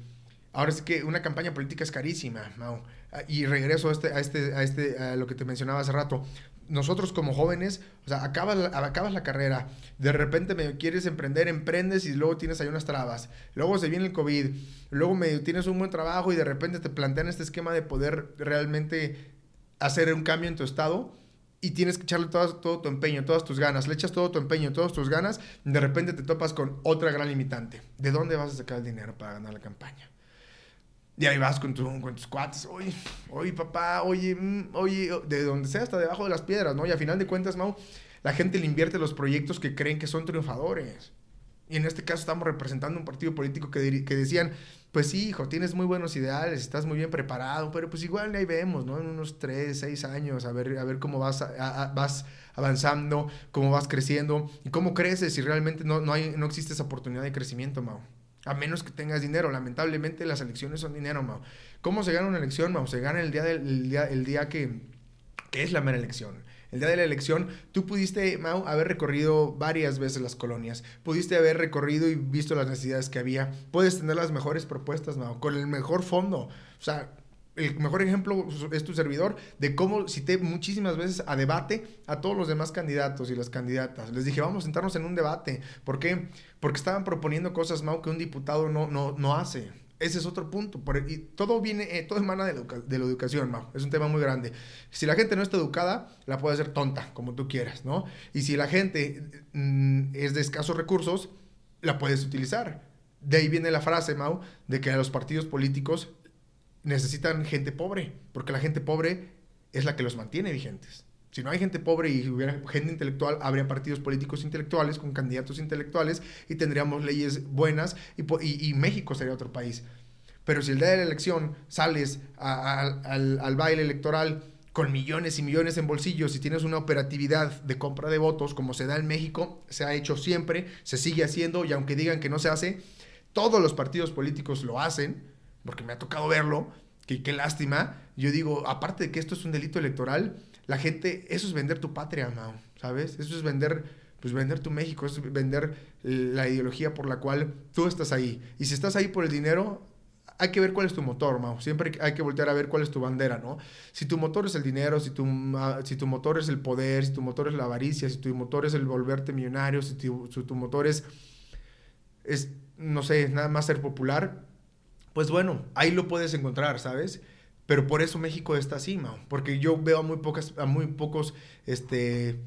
ahora sí que una campaña política es carísima, Mao. Y regreso a este, a este, a este, a lo que te mencionaba hace rato nosotros como jóvenes, o sea, acabas, acabas la carrera, de repente me quieres emprender, emprendes y luego tienes ahí unas trabas, luego se viene el COVID, luego me tienes un buen trabajo y de repente te plantean este esquema de poder realmente hacer un cambio en tu estado y tienes que echarle todo, todo tu empeño, todas tus ganas, le echas todo tu empeño, todas tus ganas, de repente te topas con otra gran limitante. ¿De dónde vas a sacar el dinero para ganar la campaña? Y ahí vas con, con tus cuates, oye, papá, oye, mm, oye, de donde sea, hasta debajo de las piedras, ¿no? Y a final de cuentas, Mau, la gente le invierte los proyectos que creen que son triunfadores. Y en este caso estamos representando un partido político que, que decían, pues sí, hijo, tienes muy buenos ideales, estás muy bien preparado, pero pues igual ahí vemos, ¿no? En unos 3, 6 años, a ver, a ver cómo vas, vas avanzando, cómo vas creciendo y cómo creces si realmente no, no, hay, no existe esa oportunidad de crecimiento, Mau. A menos que tengas dinero. Lamentablemente las elecciones son dinero, Mau. ¿Cómo se gana una elección, Mau? Se gana el día, del, día, el día que, que es la mera elección. El día de la elección, tú pudiste, Mau, haber recorrido varias veces las colonias. Pudiste haber recorrido y visto las necesidades que había. Puedes tener las mejores propuestas, Mau, con el mejor fondo. O sea, el mejor ejemplo es tu servidor de cómo cité muchísimas veces a debate a todos los demás candidatos y las candidatas. Les dije, vamos a sentarnos en un debate. ¿Por qué? Porque estaban proponiendo cosas, Mau, que un diputado no, no, no hace. Ese es otro punto. y todo viene, eh, todo emana de, de, la educación, Mau. Es un tema muy grande. Si la gente no está educada, la puede hacer tonta, como tú quieras, ¿no? Y si la gente mm, es de escasos recursos, la puedes utilizar. De ahí viene la frase, Mau, de que a los partidos políticos necesitan gente pobre, porque la gente pobre es la que los mantiene vigentes. Si no hay gente pobre y hubiera gente intelectual, habría partidos políticos intelectuales con candidatos intelectuales y tendríamos leyes buenas y, y, México sería otro país. Pero si el día de la elección sales al, al baile electoral con millones y millones en bolsillos y tienes una operatividad de compra de votos como se da en México, se ha hecho siempre, se sigue haciendo y aunque digan que no se hace, todos los partidos políticos lo hacen porque me ha tocado verlo, que qué lástima. Yo digo, aparte de que esto es un delito electoral, la gente, eso es vender tu patria, Mao, ¿sabes? Eso es vender, pues vender tu México, es vender la ideología por la cual tú estás ahí. Y si estás ahí por el dinero, hay que ver cuál es tu motor, Mao. Siempre hay que voltear a ver cuál es tu bandera, ¿no? Si tu motor es el dinero, si tu, ah, si tu motor es el poder, si tu motor es la avaricia, si tu motor es el volverte millonario, si tu, si tu motor es, es, no sé, nada más ser popular, pues bueno, ahí lo puedes encontrar, ¿sabes? Pero por eso México está así, Mao. Porque yo veo a muy, pocas, a muy pocos, este,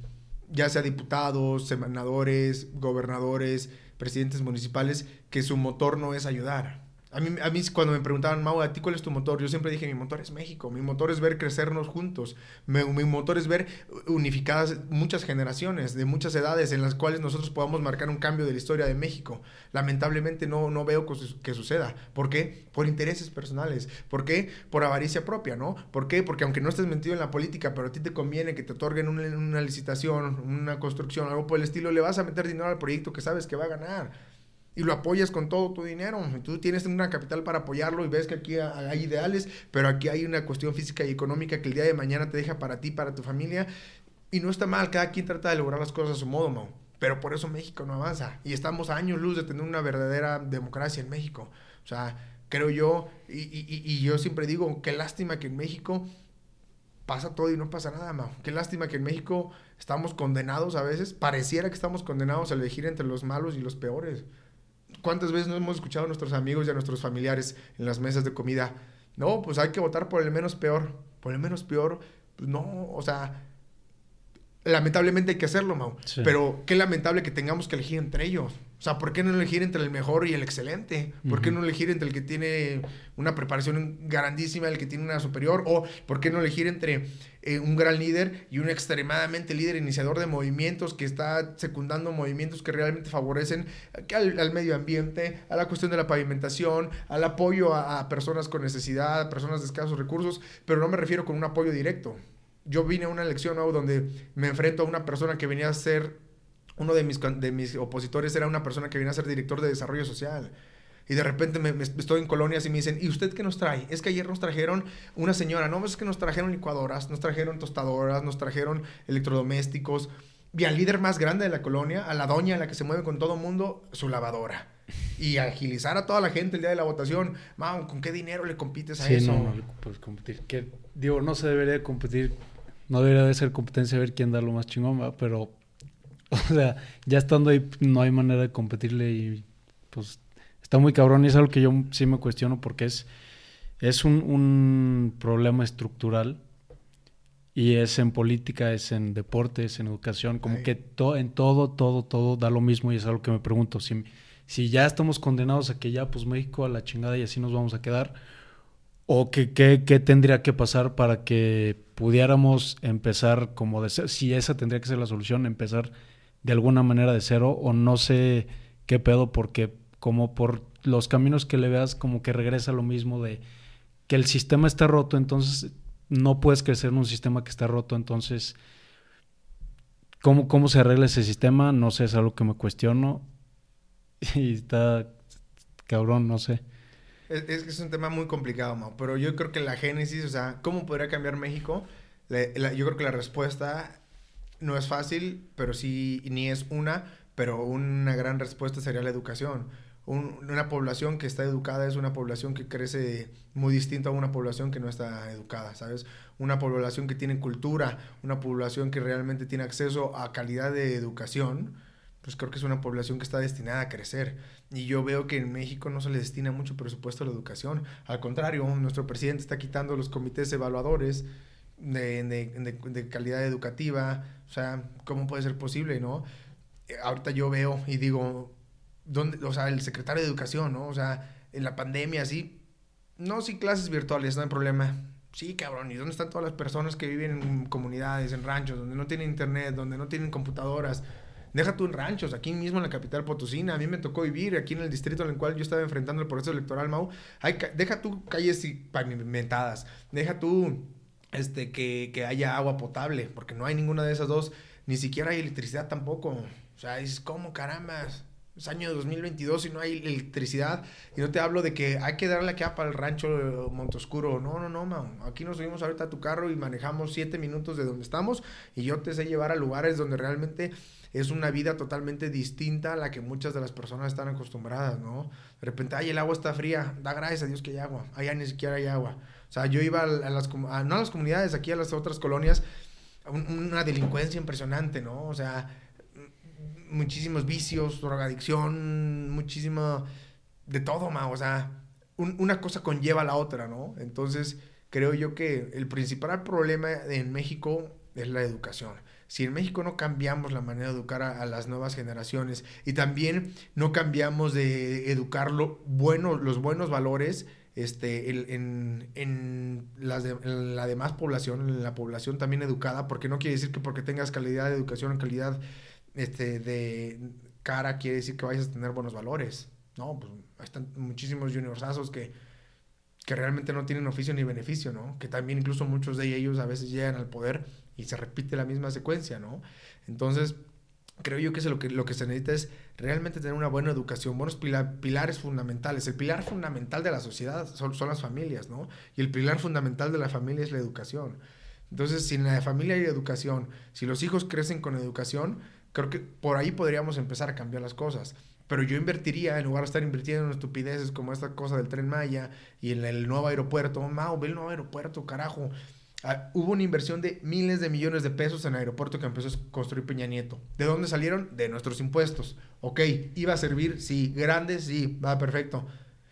ya sea diputados, senadores, gobernadores, presidentes municipales, que su motor no es ayudar. A mí, a mí cuando me preguntaban, Mau, ¿a ti cuál es tu motor? Yo siempre dije, mi motor es México, mi motor es ver crecernos juntos, mi, motor es ver unificadas muchas generaciones de muchas edades en las cuales nosotros podamos marcar un cambio de la historia de México. Lamentablemente no, no veo que suceda. ¿Por qué? Por intereses personales. ¿Por qué? Por avaricia propia, ¿no? ¿Por qué? Porque aunque no estés metido en la política, pero a ti te conviene que te otorguen una, una licitación, una construcción, algo por el estilo, le vas a meter dinero al proyecto que sabes que va a ganar y lo apoyas con todo tu dinero. Tú tienes una capital para apoyarlo y ves que aquí hay ideales, pero aquí hay una cuestión física y económica que el día de mañana te deja para ti, para tu familia. Y no está mal, cada quien trata de lograr las cosas a su modo, Mau. Pero por eso México no avanza. Y estamos a años luz de tener una verdadera democracia en México. O sea, creo yo, y, y, y yo siempre digo, qué lástima que en México pasa todo y no pasa nada, Mau. Qué lástima que en México estamos condenados a veces, pareciera que estamos condenados a elegir entre los malos y los peores. ¿Cuántas veces no hemos escuchado a nuestros amigos y a nuestros familiares en las mesas de comida? No, pues hay que votar por el menos peor. Por el menos peor, pues no, o sea, lamentablemente hay que hacerlo, Mau. Pero qué lamentable que tengamos que elegir entre ellos. O sea, ¿por qué no elegir entre el mejor y el excelente? ¿Por qué no elegir entre el que tiene una preparación grandísima y el que tiene una superior? ¿O por qué no elegir entre eh, un gran líder y un extremadamente líder iniciador de movimientos que está secundando movimientos que realmente favorecen al, medio ambiente, a la cuestión de la pavimentación, al apoyo a, a personas con necesidad, a personas de escasos recursos? Pero no me refiero con un apoyo directo. Yo vine a una elección ¿no? donde me enfrento a una persona que venía a ser uno de mis, de mis opositores era una persona que viene a ser director de desarrollo social. Y de repente me, estoy en colonias y me dicen, ¿y usted qué nos trae? Es que ayer nos trajeron una señora, no, es que nos trajeron licuadoras, nos trajeron tostadoras, nos trajeron electrodomésticos. Y al líder más grande de la colonia, a la doña, a la que se mueve con todo el mundo, su lavadora. Y agilizar a toda la gente el día de la votación. Mam, ¿con qué dinero le compites a sí, eso? No, no puedes competir. Que, digo, no se debería competir, no debería de ser competencia a ver quién da lo más chingón, pero O sea, ya estando ahí no hay manera de competirle y pues está muy cabrón. Y es algo que yo sí me cuestiono porque es, es un, un problema estructural y es en política, es en deportes, en educación, como que en todo, todo, todo da lo mismo y es algo que me pregunto, si, si ya estamos condenados a que ya pues México a la chingada y así nos vamos a quedar ¿O qué, qué, tendría que pasar para que pudiéramos empezar como de ser, si esa tendría que ser la solución, empezar de alguna manera de cero o no sé qué pedo porque como por los caminos que le veas como que regresa lo mismo de que el sistema está roto, entonces no puedes crecer en un sistema que está roto, entonces ¿cómo, cómo se arregla ese sistema? No sé, es algo que me cuestiono y está cabrón, no sé. Es, que es un tema muy complicado, Mau, pero yo creo que la génesis, o sea, ¿cómo podría cambiar México? yo creo que la respuesta no es fácil, pero sí, ni es una, pero una gran respuesta sería la educación. una población que está educada es una población que crece muy distinta a una población que no está educada, ¿sabes? Una población que tiene cultura, una población que realmente tiene acceso a calidad de educación, pues creo que es una población que está destinada a crecer. Y yo veo que en México no se le destina mucho presupuesto a la educación. Al contrario, nuestro presidente está quitando los comités evaluadores de, de, de, calidad educativa. O sea, ¿cómo puede ser posible, no? Eh, ahorita yo veo y digo, ¿dónde? O sea, el secretario de Educación, ¿no? O sea, en la pandemia, sí. No, sí, clases virtuales, no hay problema. Sí, cabrón, ¿y dónde están todas las personas que viven en comunidades, en ranchos, donde no tienen internet, donde no tienen computadoras? Deja tú en ranchos, aquí mismo en la capital potosina. A mí me tocó vivir aquí en el distrito en el cual yo estaba enfrentando el proceso electoral, Mau. Hay, deja tú calles pavimentadas. Deja tú este, que, que haya agua potable, porque no hay ninguna de esas dos. Ni siquiera hay electricidad tampoco. O sea, dices, ¿cómo carambas? Es año 2022 y no hay electricidad. Y no te hablo de que hay que darle aquí para el rancho Montoscuro. No, no, no, Mau. Aquí nos subimos ahorita a tu carro y manejamos siete minutos de donde estamos. Y yo te sé llevar a lugares donde realmente es una vida totalmente distinta a la que muchas de las personas están acostumbradas, ¿no? De repente, ay, el agua está fría, da gracias a Dios que hay agua, allá ni siquiera hay agua. O sea, yo iba a, las, no a las comunidades, aquí a las otras colonias, una delincuencia impresionante, ¿no? O sea, muchísimos vicios, drogadicción, muchísimo de todo, ma, o sea, una cosa conlleva a la otra, ¿no? Entonces, creo yo que el principal problema en México es la educación si en México no cambiamos la manera de educar a, las nuevas generaciones y también no cambiamos de educar bueno, los buenos valores este, en, en, las la demás población, en la población también educada, porque no quiere decir que porque tengas calidad de educación, calidad este, de cara, quiere decir que vayas a tener buenos valores. No, pues están muchísimos juniorsazos que, que realmente no tienen oficio ni beneficio, ¿no? Que también incluso muchos de ellos a veces llegan al poder y se repite la misma secuencia, ¿no? Entonces, creo yo que, es lo, que lo que se necesita es realmente tener una buena educación, buenos pilares fundamentales. El pilar fundamental de la sociedad son, son, las familias, ¿no? Y el pilar fundamental de la familia es la educación. Entonces, si en la familia hay educación, si los hijos crecen con educación, creo que por ahí podríamos empezar a cambiar las cosas. Pero yo invertiría, en lugar de estar invirtiendo en estupideces como esta cosa del tren Maya y en el nuevo aeropuerto, Mao, ve el nuevo aeropuerto, carajo. Ah, hubo una inversión de miles de millones de pesos en el aeropuerto que empezó a construir Peña Nieto. ¿De dónde salieron? De nuestros impuestos. Ok, ¿iba a servir? Sí. ¿Grande? Sí. Va, perfecto.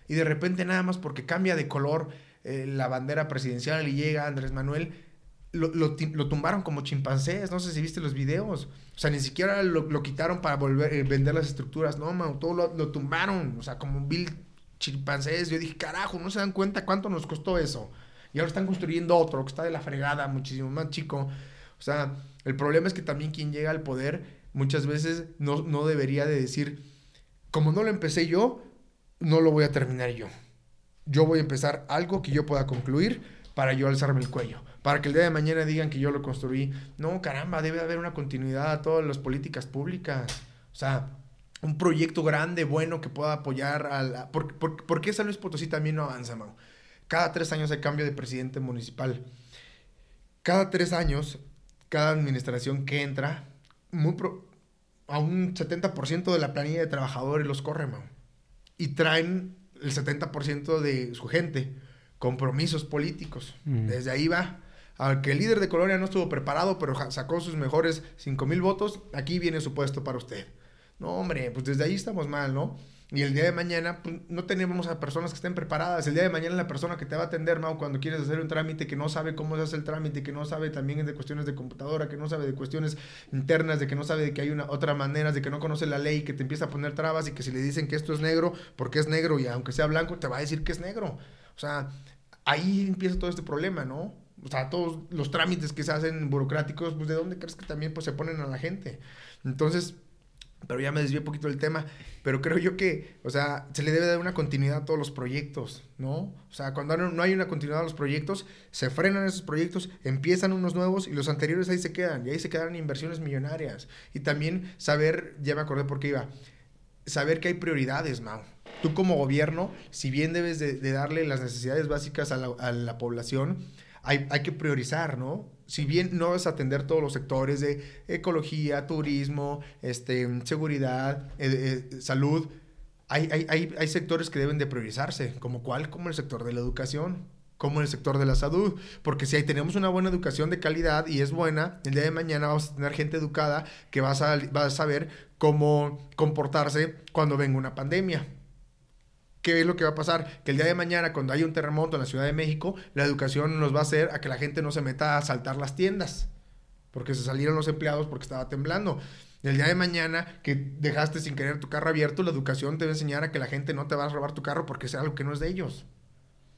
Y de repente nada más porque cambia de color eh, la bandera presidencial y llega Andrés Manuel, lo, lo, tumbaron como chimpancés. No sé si viste los videos. O sea, ni siquiera lo, quitaron para volver eh, vender las estructuras. No, man, todo lo, tumbaron. O sea, como vil chimpancés. Yo dije, carajo, ¿no se dan cuenta cuánto nos costó eso? Y ahora están construyendo otro que está de la fregada, muchísimo más chico. O sea, el problema es que también quien llega al poder muchas veces no, no debería de decir, como no lo empecé yo, no lo voy a terminar yo. Yo voy a empezar algo que yo pueda concluir para yo alzarme el cuello. Para que el día de mañana digan que yo lo construí. No, caramba, debe haber una continuidad a todas las políticas públicas. O sea, un proyecto grande, bueno, que pueda apoyar a la... ¿Por, por, qué San Luis Potosí también no avanza, Mau? Cada tres años hay cambio de presidente municipal. Cada tres años, cada administración que entra, muy a un 70% de la planilla de trabajadores los corre, Y traen el 70% de su gente, compromisos políticos. Mm. Desde ahí va. Aunque el líder de Colonia no estuvo preparado, pero sacó sus mejores 5 mil votos, aquí viene su puesto para usted. No, hombre, pues desde ahí estamos mal, ¿no? Y el día de mañana pues, no tenemos a personas que estén preparadas. El día de mañana la persona que te va a atender, Mau, cuando quieres hacer un trámite que no sabe cómo se hace el trámite, que no sabe también de cuestiones de computadora, que no sabe de cuestiones internas, de que no sabe de que hay una otra manera, de que no conoce la ley, que te empieza a poner trabas y que si le dicen que esto es negro, porque es negro y aunque sea blanco, te va a decir que es negro. O sea, ahí empieza todo este problema, ¿no? O sea, todos los trámites que se hacen burocráticos, pues ¿de dónde crees que también pues, se ponen a la gente? Entonces, pero ya me desvié un poquito del tema, pero creo yo que, o sea, se le debe dar una continuidad a todos los proyectos, ¿no? O sea, cuando no hay una continuidad a los proyectos, se frenan esos proyectos, empiezan unos nuevos y los anteriores ahí se quedan, y ahí se quedan inversiones millonarias. Y también saber, ya me acordé por qué iba, saber que hay prioridades, Mau. Tú como gobierno, si bien debes de, darle las necesidades básicas a la, a la población, hay, hay que priorizar, ¿no? Si bien no vas a atender todos los sectores de ecología, turismo, este, seguridad, eh, eh, salud, hay, hay, hay, sectores que deben de priorizarse, como cuál, como el sector de la educación, como el sector de la salud, porque si ahí tenemos una buena educación de calidad y es buena, el día de mañana vamos a tener gente educada que va a, va a saber cómo comportarse cuando venga una pandemia. ¿Qué es lo que va a pasar? Que el día de mañana, cuando haya un terremoto en la Ciudad de México, la educación nos va a hacer a que la gente no se meta a saltar las tiendas, porque se salieron los empleados porque estaba temblando. El día de mañana que dejaste sin querer tu carro abierto, la educación te va a enseñar a que la gente no te va a robar tu carro porque es algo que no es de ellos.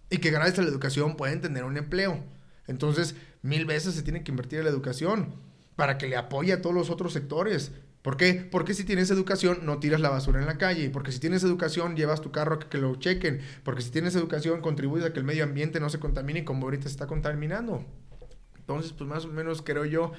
Y que gracias a la educación pueden tener un empleo. Entonces, mil veces se tiene que invertir en la educación para que le apoye a todos los otros sectores. ¿Por qué? Porque si tienes educación no tiras la basura en la calle. Porque si tienes educación llevas tu carro a que, lo chequen. Porque si tienes educación contribuyes a que el medio ambiente no se contamine como ahorita se está contaminando. Entonces, pues más o menos creo yo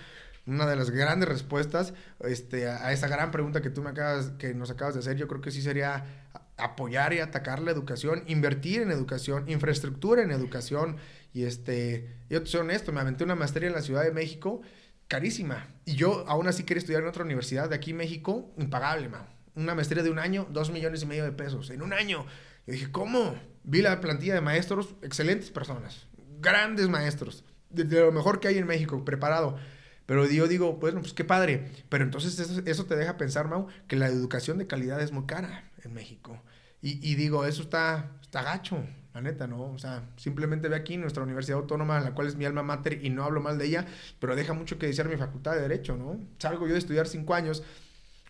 una de las grandes respuestas este, a esa gran pregunta que tú me acabas, que nos acabas de hacer, yo creo que sí sería apoyar y atacar la educación, invertir en educación, infraestructura en educación. Y este, yo te soy honesto, me aventé una maestría en la Ciudad de México carísima. Y yo aún así quería estudiar en otra universidad de aquí México, impagable, man. Una maestría de un año, dos millones y medio de pesos. En un año. Y dije, ¿cómo? Vi la plantilla de maestros, excelentes personas, grandes maestros, de, lo mejor que hay en México, preparado. Pero yo digo, bueno, pues qué padre. Pero entonces eso, te deja pensar, Mau, que la educación de calidad es muy cara en México. Y, y digo, eso está, está gacho neta, ¿no? O sea, simplemente ve aquí nuestra Universidad Autónoma, la cual es mi alma mater y no hablo mal de ella, pero deja mucho que desear mi facultad de Derecho, ¿no? Salgo yo de estudiar cinco años,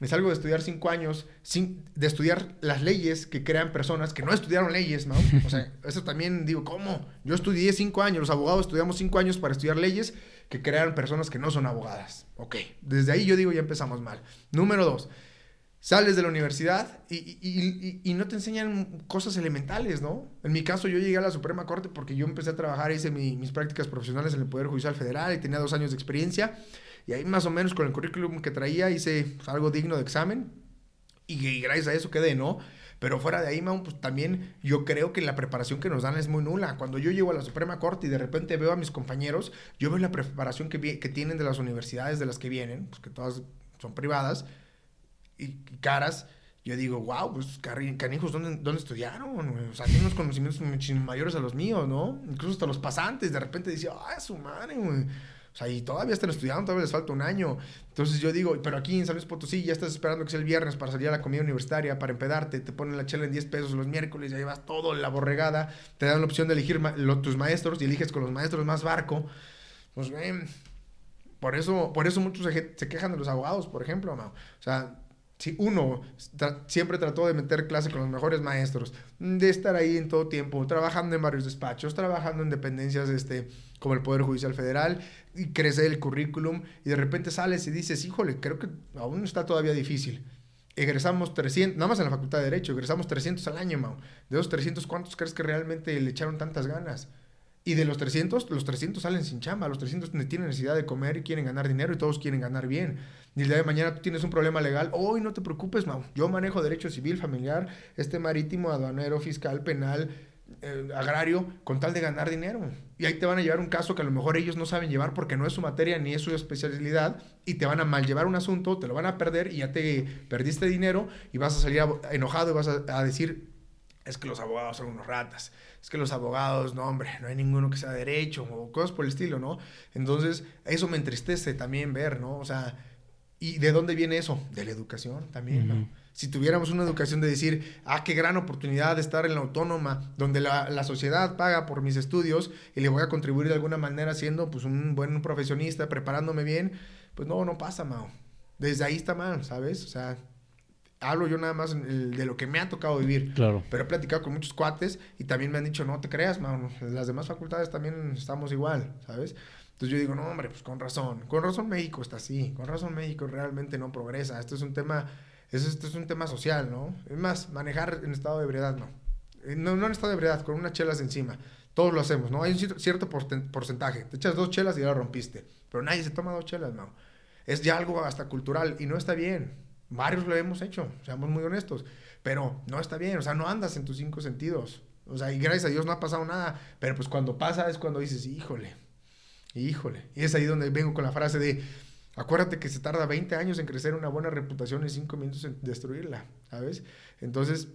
me salgo de estudiar cinco años, sin, de estudiar las leyes que crean personas que no estudiaron leyes, ¿no? O sea, eso también digo, ¿cómo? Yo estudié cinco años, los abogados estudiamos cinco años para estudiar leyes que crean personas que no son abogadas. Ok, desde ahí yo digo, ya empezamos mal. Número dos, sales de la universidad y, no te enseñan cosas elementales, ¿no? En mi caso, yo llegué a la Suprema Corte porque yo empecé a trabajar, hice mis prácticas profesionales en el Poder Judicial Federal y tenía dos años de experiencia. Y ahí más o menos con el currículum que traía hice algo digno de examen y, gracias a eso quedé, ¿no? Pero fuera de ahí, pues también yo creo que la preparación que nos dan es muy nula. Cuando yo llego a la Suprema Corte y de repente veo a mis compañeros, yo veo la preparación que, que tienen de las universidades de las que vienen, pues que todas son privadas, y caras, yo digo, wow, pues canijos, ¿dónde, ¿dónde estudiaron? O sea, tienen unos conocimientos mayores a los míos, ¿no? Incluso hasta los pasantes, de repente dice, ah, su madre, güey. O sea, y todavía están estudiando, todavía les falta un año. Entonces yo digo, pero aquí en San Luis Potosí ya estás esperando que sea el viernes para salir a la comida universitaria, para empedarte, te ponen la chela en 10 pesos los miércoles, ya llevas todo la borregada, te dan la opción de elegir tus maestros y eliges con los maestros más barco. Pues, ven, por eso, por eso muchos se, quejan de los abogados, por ejemplo. O sea, si uno siempre trató de meter clase con los mejores maestros, de estar ahí en todo tiempo, trabajando en varios despachos, trabajando en dependencias este, como el Poder Judicial Federal, y crecer el currículum, y de repente sales y dices, híjole, creo que aún está todavía difícil. Egresamos 300, nada más en la Facultad de Derecho, egresamos 300 al año, Mau. De esos 300, ¿cuántos crees que realmente le echaron tantas ganas? Y de los 300, los 300 salen sin chamba, los 300 tienen necesidad de comer y quieren ganar dinero y todos quieren ganar bien. Y el día de mañana tú tienes un problema legal, hoy no te preocupes, Mau. Yo manejo derecho civil, familiar, este marítimo, aduanero, fiscal, penal, eh, agrario, con tal de ganar dinero. Y ahí te van a llevar un caso que a lo mejor ellos no saben llevar porque no es su materia ni es su especialidad y te van a mal llevar un asunto, te lo van a perder y ya te perdiste dinero y vas a salir enojado y vas a, decir, es que los abogados son unos ratas, es que los abogados, no hombre, no hay ninguno que sea derecho o cosas por el estilo, ¿no? Entonces, eso me entristece también ver, ¿no? O sea, ¿Y de dónde viene eso? De la educación también, Si tuviéramos una educación de decir, ah, qué gran oportunidad de estar en la autónoma, donde la, la, sociedad paga por mis estudios y le voy a contribuir de alguna manera siendo pues un buen profesionista, preparándome bien, pues no, no pasa, Mao. Desde ahí está mal, ¿sabes? O sea, Hablo yo nada más de lo que me ha tocado vivir. Claro. Pero he platicado con muchos cuates y también me han dicho, no te creas, mano. Las demás facultades también estamos igual, ¿sabes? Entonces yo digo, no, hombre, pues con razón. Con razón México está así. Con razón México realmente no progresa. Esto es un tema, esto es un tema social, ¿no? Es más, manejar en estado de ebriedad, no. Eh, no, no en estado de ebriedad, con unas chelas encima. Todos lo hacemos, ¿no? Hay un cierto porcentaje. Te echas dos chelas y ya lo rompiste. Pero nadie se toma dos chelas, no. Es ya algo hasta cultural y no está bien. Varios lo hemos hecho, seamos muy honestos. Pero no está bien, o sea, no andas en tus cinco sentidos. O sea, y gracias a Dios no ha pasado nada. Pero pues cuando pasa es cuando dices, híjole, híjole. Y es ahí donde vengo con la frase de, acuérdate que se tarda 20 años en crecer una buena reputación y 5 minutos en destruirla, ¿sabes? Entonces,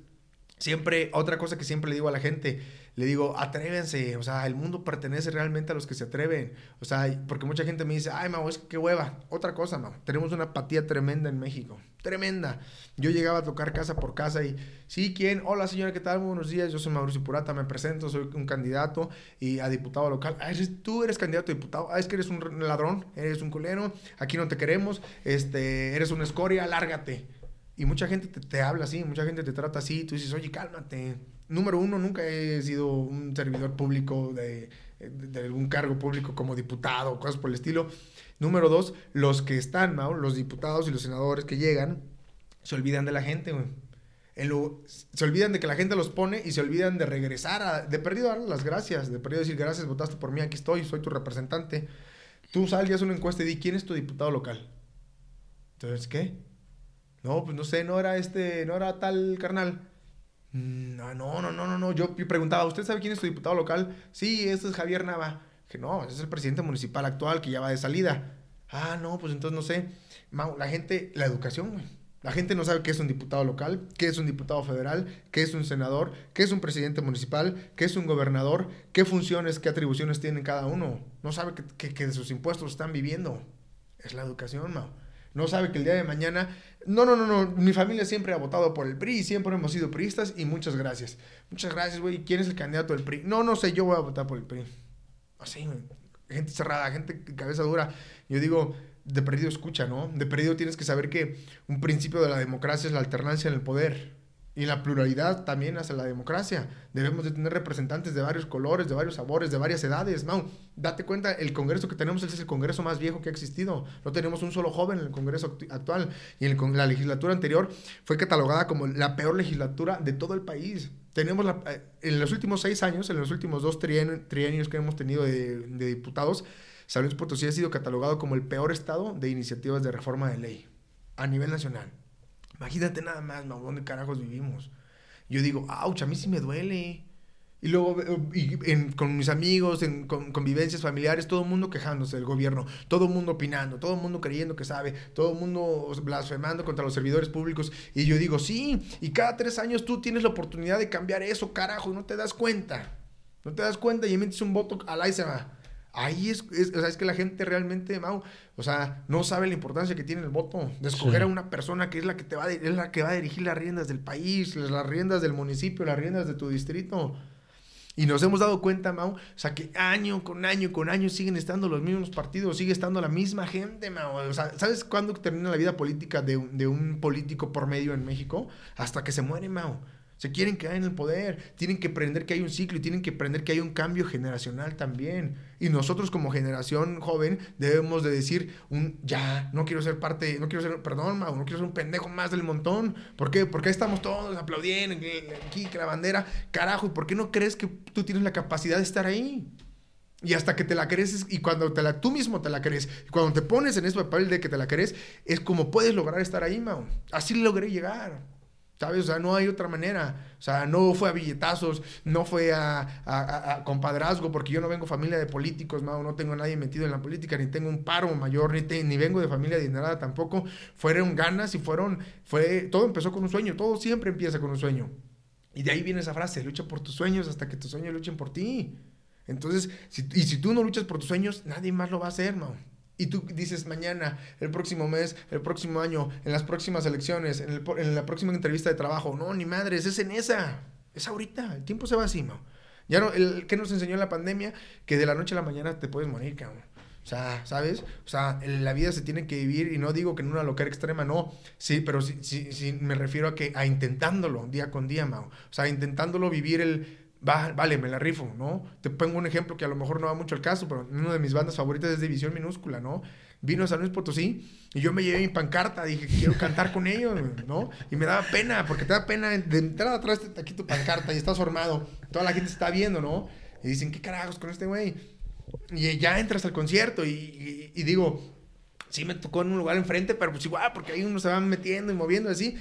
siempre, otra cosa que siempre le digo a la gente, le digo, atrévense, o sea, el mundo pertenece realmente a los que se atreven, o sea, porque mucha gente me dice, ay, Mau, es que qué hueva, otra cosa, Mau, tenemos una apatía tremenda en México, tremenda. Yo llegaba a tocar casa por casa y, sí, ¿quién? Hola, señora, ¿qué tal? Buenos días, yo soy Mauricio Purata, me presento, soy un candidato y a diputado local. Ah, tú eres candidato a diputado, ah, es que eres un ladrón, eres un culero, aquí no te queremos, este, eres una escoria, lárgate. Y mucha gente te, habla así, mucha gente te trata así, tú dices, oye, cálmate, número uno, nunca he sido un servidor público de, algún cargo público como diputado o cosas por el estilo. Número dos, los que están, ¿no? los diputados y los senadores que llegan, se olvidan de la gente, güey. se olvidan de que la gente los pone y se olvidan de regresar, de perdido dar las gracias, de perdido decir gracias, votaste por mí, aquí estoy, soy tu representante. Tú sal y una encuesta y di, ¿quién es tu diputado local? Entonces, ¿qué? No, pues no sé, no era este, no era tal carnal. Mm, no, no, no, no, no. Yo preguntaba, ¿usted sabe quién es su diputado local? Sí, este es Javier Nava. Que no, ese es el presidente municipal actual que ya va de salida. Ah, no, pues entonces no sé. la gente, la educación, güey. La gente no sabe qué es un diputado local, qué es un diputado federal, qué es un senador, qué es un presidente municipal, qué es un gobernador, qué funciones, qué atribuciones tienen cada uno. No sabe que, que de sus impuestos están viviendo. Es la educación, Mau no sabe que el día de mañana, no, no, no, no, mi familia siempre ha votado por el PRI, siempre hemos sido priistas y muchas gracias. Muchas gracias, güey. ¿Quién es el candidato del PRI? No, no sé, yo voy a votar por el PRI. Así, gente cerrada, gente cabeza dura. Yo digo, de perdido escucha, ¿no? De perdido tienes que saber que un principio de la democracia es la alternancia en el poder. Y la pluralidad también hacia la democracia. Debemos de tener representantes de varios colores, de varios sabores, de varias edades. No, date cuenta, el Congreso que tenemos es el Congreso más viejo que ha existido. No tenemos un solo joven en el Congreso actual. Y en la legislatura anterior fue catalogada como la peor legislatura de todo el país. Tenemos la, eh, en los últimos seis años, en los últimos dos trienios que hemos tenido de, de diputados, San Luis Potosí ha sido catalogado como el peor estado de iniciativas de reforma de ley a nivel nacional. Imagínate nada más, ¿no? ¿Dónde carajos vivimos? Yo digo, ouch, a mí sí me duele. Y luego con mis amigos, en con, convivencias familiares, todo el mundo quejándose del gobierno, todo el mundo opinando, todo el mundo creyendo que sabe, todo el mundo blasfemando contra los servidores públicos. Y yo digo, sí, y cada tres años tú tienes la oportunidad de cambiar eso, carajo, y no te das cuenta. No te das cuenta y emites un voto al se va. Ahí es, o sea, es que la gente realmente, Mau, o sea, no sabe la importancia que tiene el voto, de escoger a una persona que es la que te va a, es la que va a dirigir las riendas del país, las riendas del municipio, las riendas de tu distrito. Y nos hemos dado cuenta, Mau, o sea, que año con año con año siguen estando los mismos partidos, sigue estando la misma gente, Mau. O sea, ¿sabes cuándo termina la vida política de, de un político por medio en México? Hasta que se muere, Mau. Se quieren quedar en el poder, tienen que aprender que hay un ciclo y tienen que aprender que hay un cambio generacional también. Y nosotros como generación joven debemos de decir un ya, no quiero ser parte, no quiero ser, perdón, no quiero ser un pendejo más del montón. ¿Por qué? Porque estamos todos aplaudiendo aquí, que la bandera, carajo, ¿por qué no crees que tú tienes la capacidad de estar ahí? Y hasta que te la crees, y cuando te la, tú mismo te la crees, y cuando te pones en ese papel de que te la crees, es como puedes lograr estar ahí, Mao. Así logré llegar. ¿Sabes? O sea, no hay otra manera. O sea, no fue a billetazos, no fue a, compadrazgo, porque yo no vengo familia de políticos, no, no tengo a nadie metido en la política, ni tengo un paro mayor, ni, ni vengo de familia adinerada tampoco. Fueron ganas y fueron, fue, todo empezó con un sueño, todo siempre empieza con un sueño. Y de ahí viene esa frase, lucha por tus sueños hasta que tus sueños luchen por ti. Entonces, y si tú no luchas por tus sueños, nadie más lo va a hacer, no. Y tú dices mañana, el próximo mes, el próximo año, en las próximas elecciones, en, el, en la próxima entrevista de trabajo. No, ni madres, es en esa. Es ahorita. El tiempo se va así, ¿no? Ya no, el, ¿Qué nos enseñó la pandemia? Que de la noche a la mañana te puedes morir, cabrón. O sea, ¿sabes? O sea, la vida se tiene que vivir y no digo que en una locura extrema, no. Sí, pero sí, sí, sí me refiero a que a intentándolo día con día, Mau. O sea, intentándolo vivir el, va, vale, me la rifo, ¿no? Te pongo un ejemplo que a lo mejor no va mucho al caso, pero una de mis bandas favoritas es División Minúscula, ¿no? Vino a San Luis Potosí y yo me llevé mi pancarta, dije, quiero cantar con ellos, ¿no? Y me daba pena, porque te da pena de entrar atrás aquí tu pancarta y estás formado, toda la gente está viendo, ¿no? Y dicen, ¿qué carajos con este güey? Y ya entras al concierto y, y, digo, sí me tocó en un lugar enfrente, pero pues igual, porque ahí uno se va metiendo y moviendo así.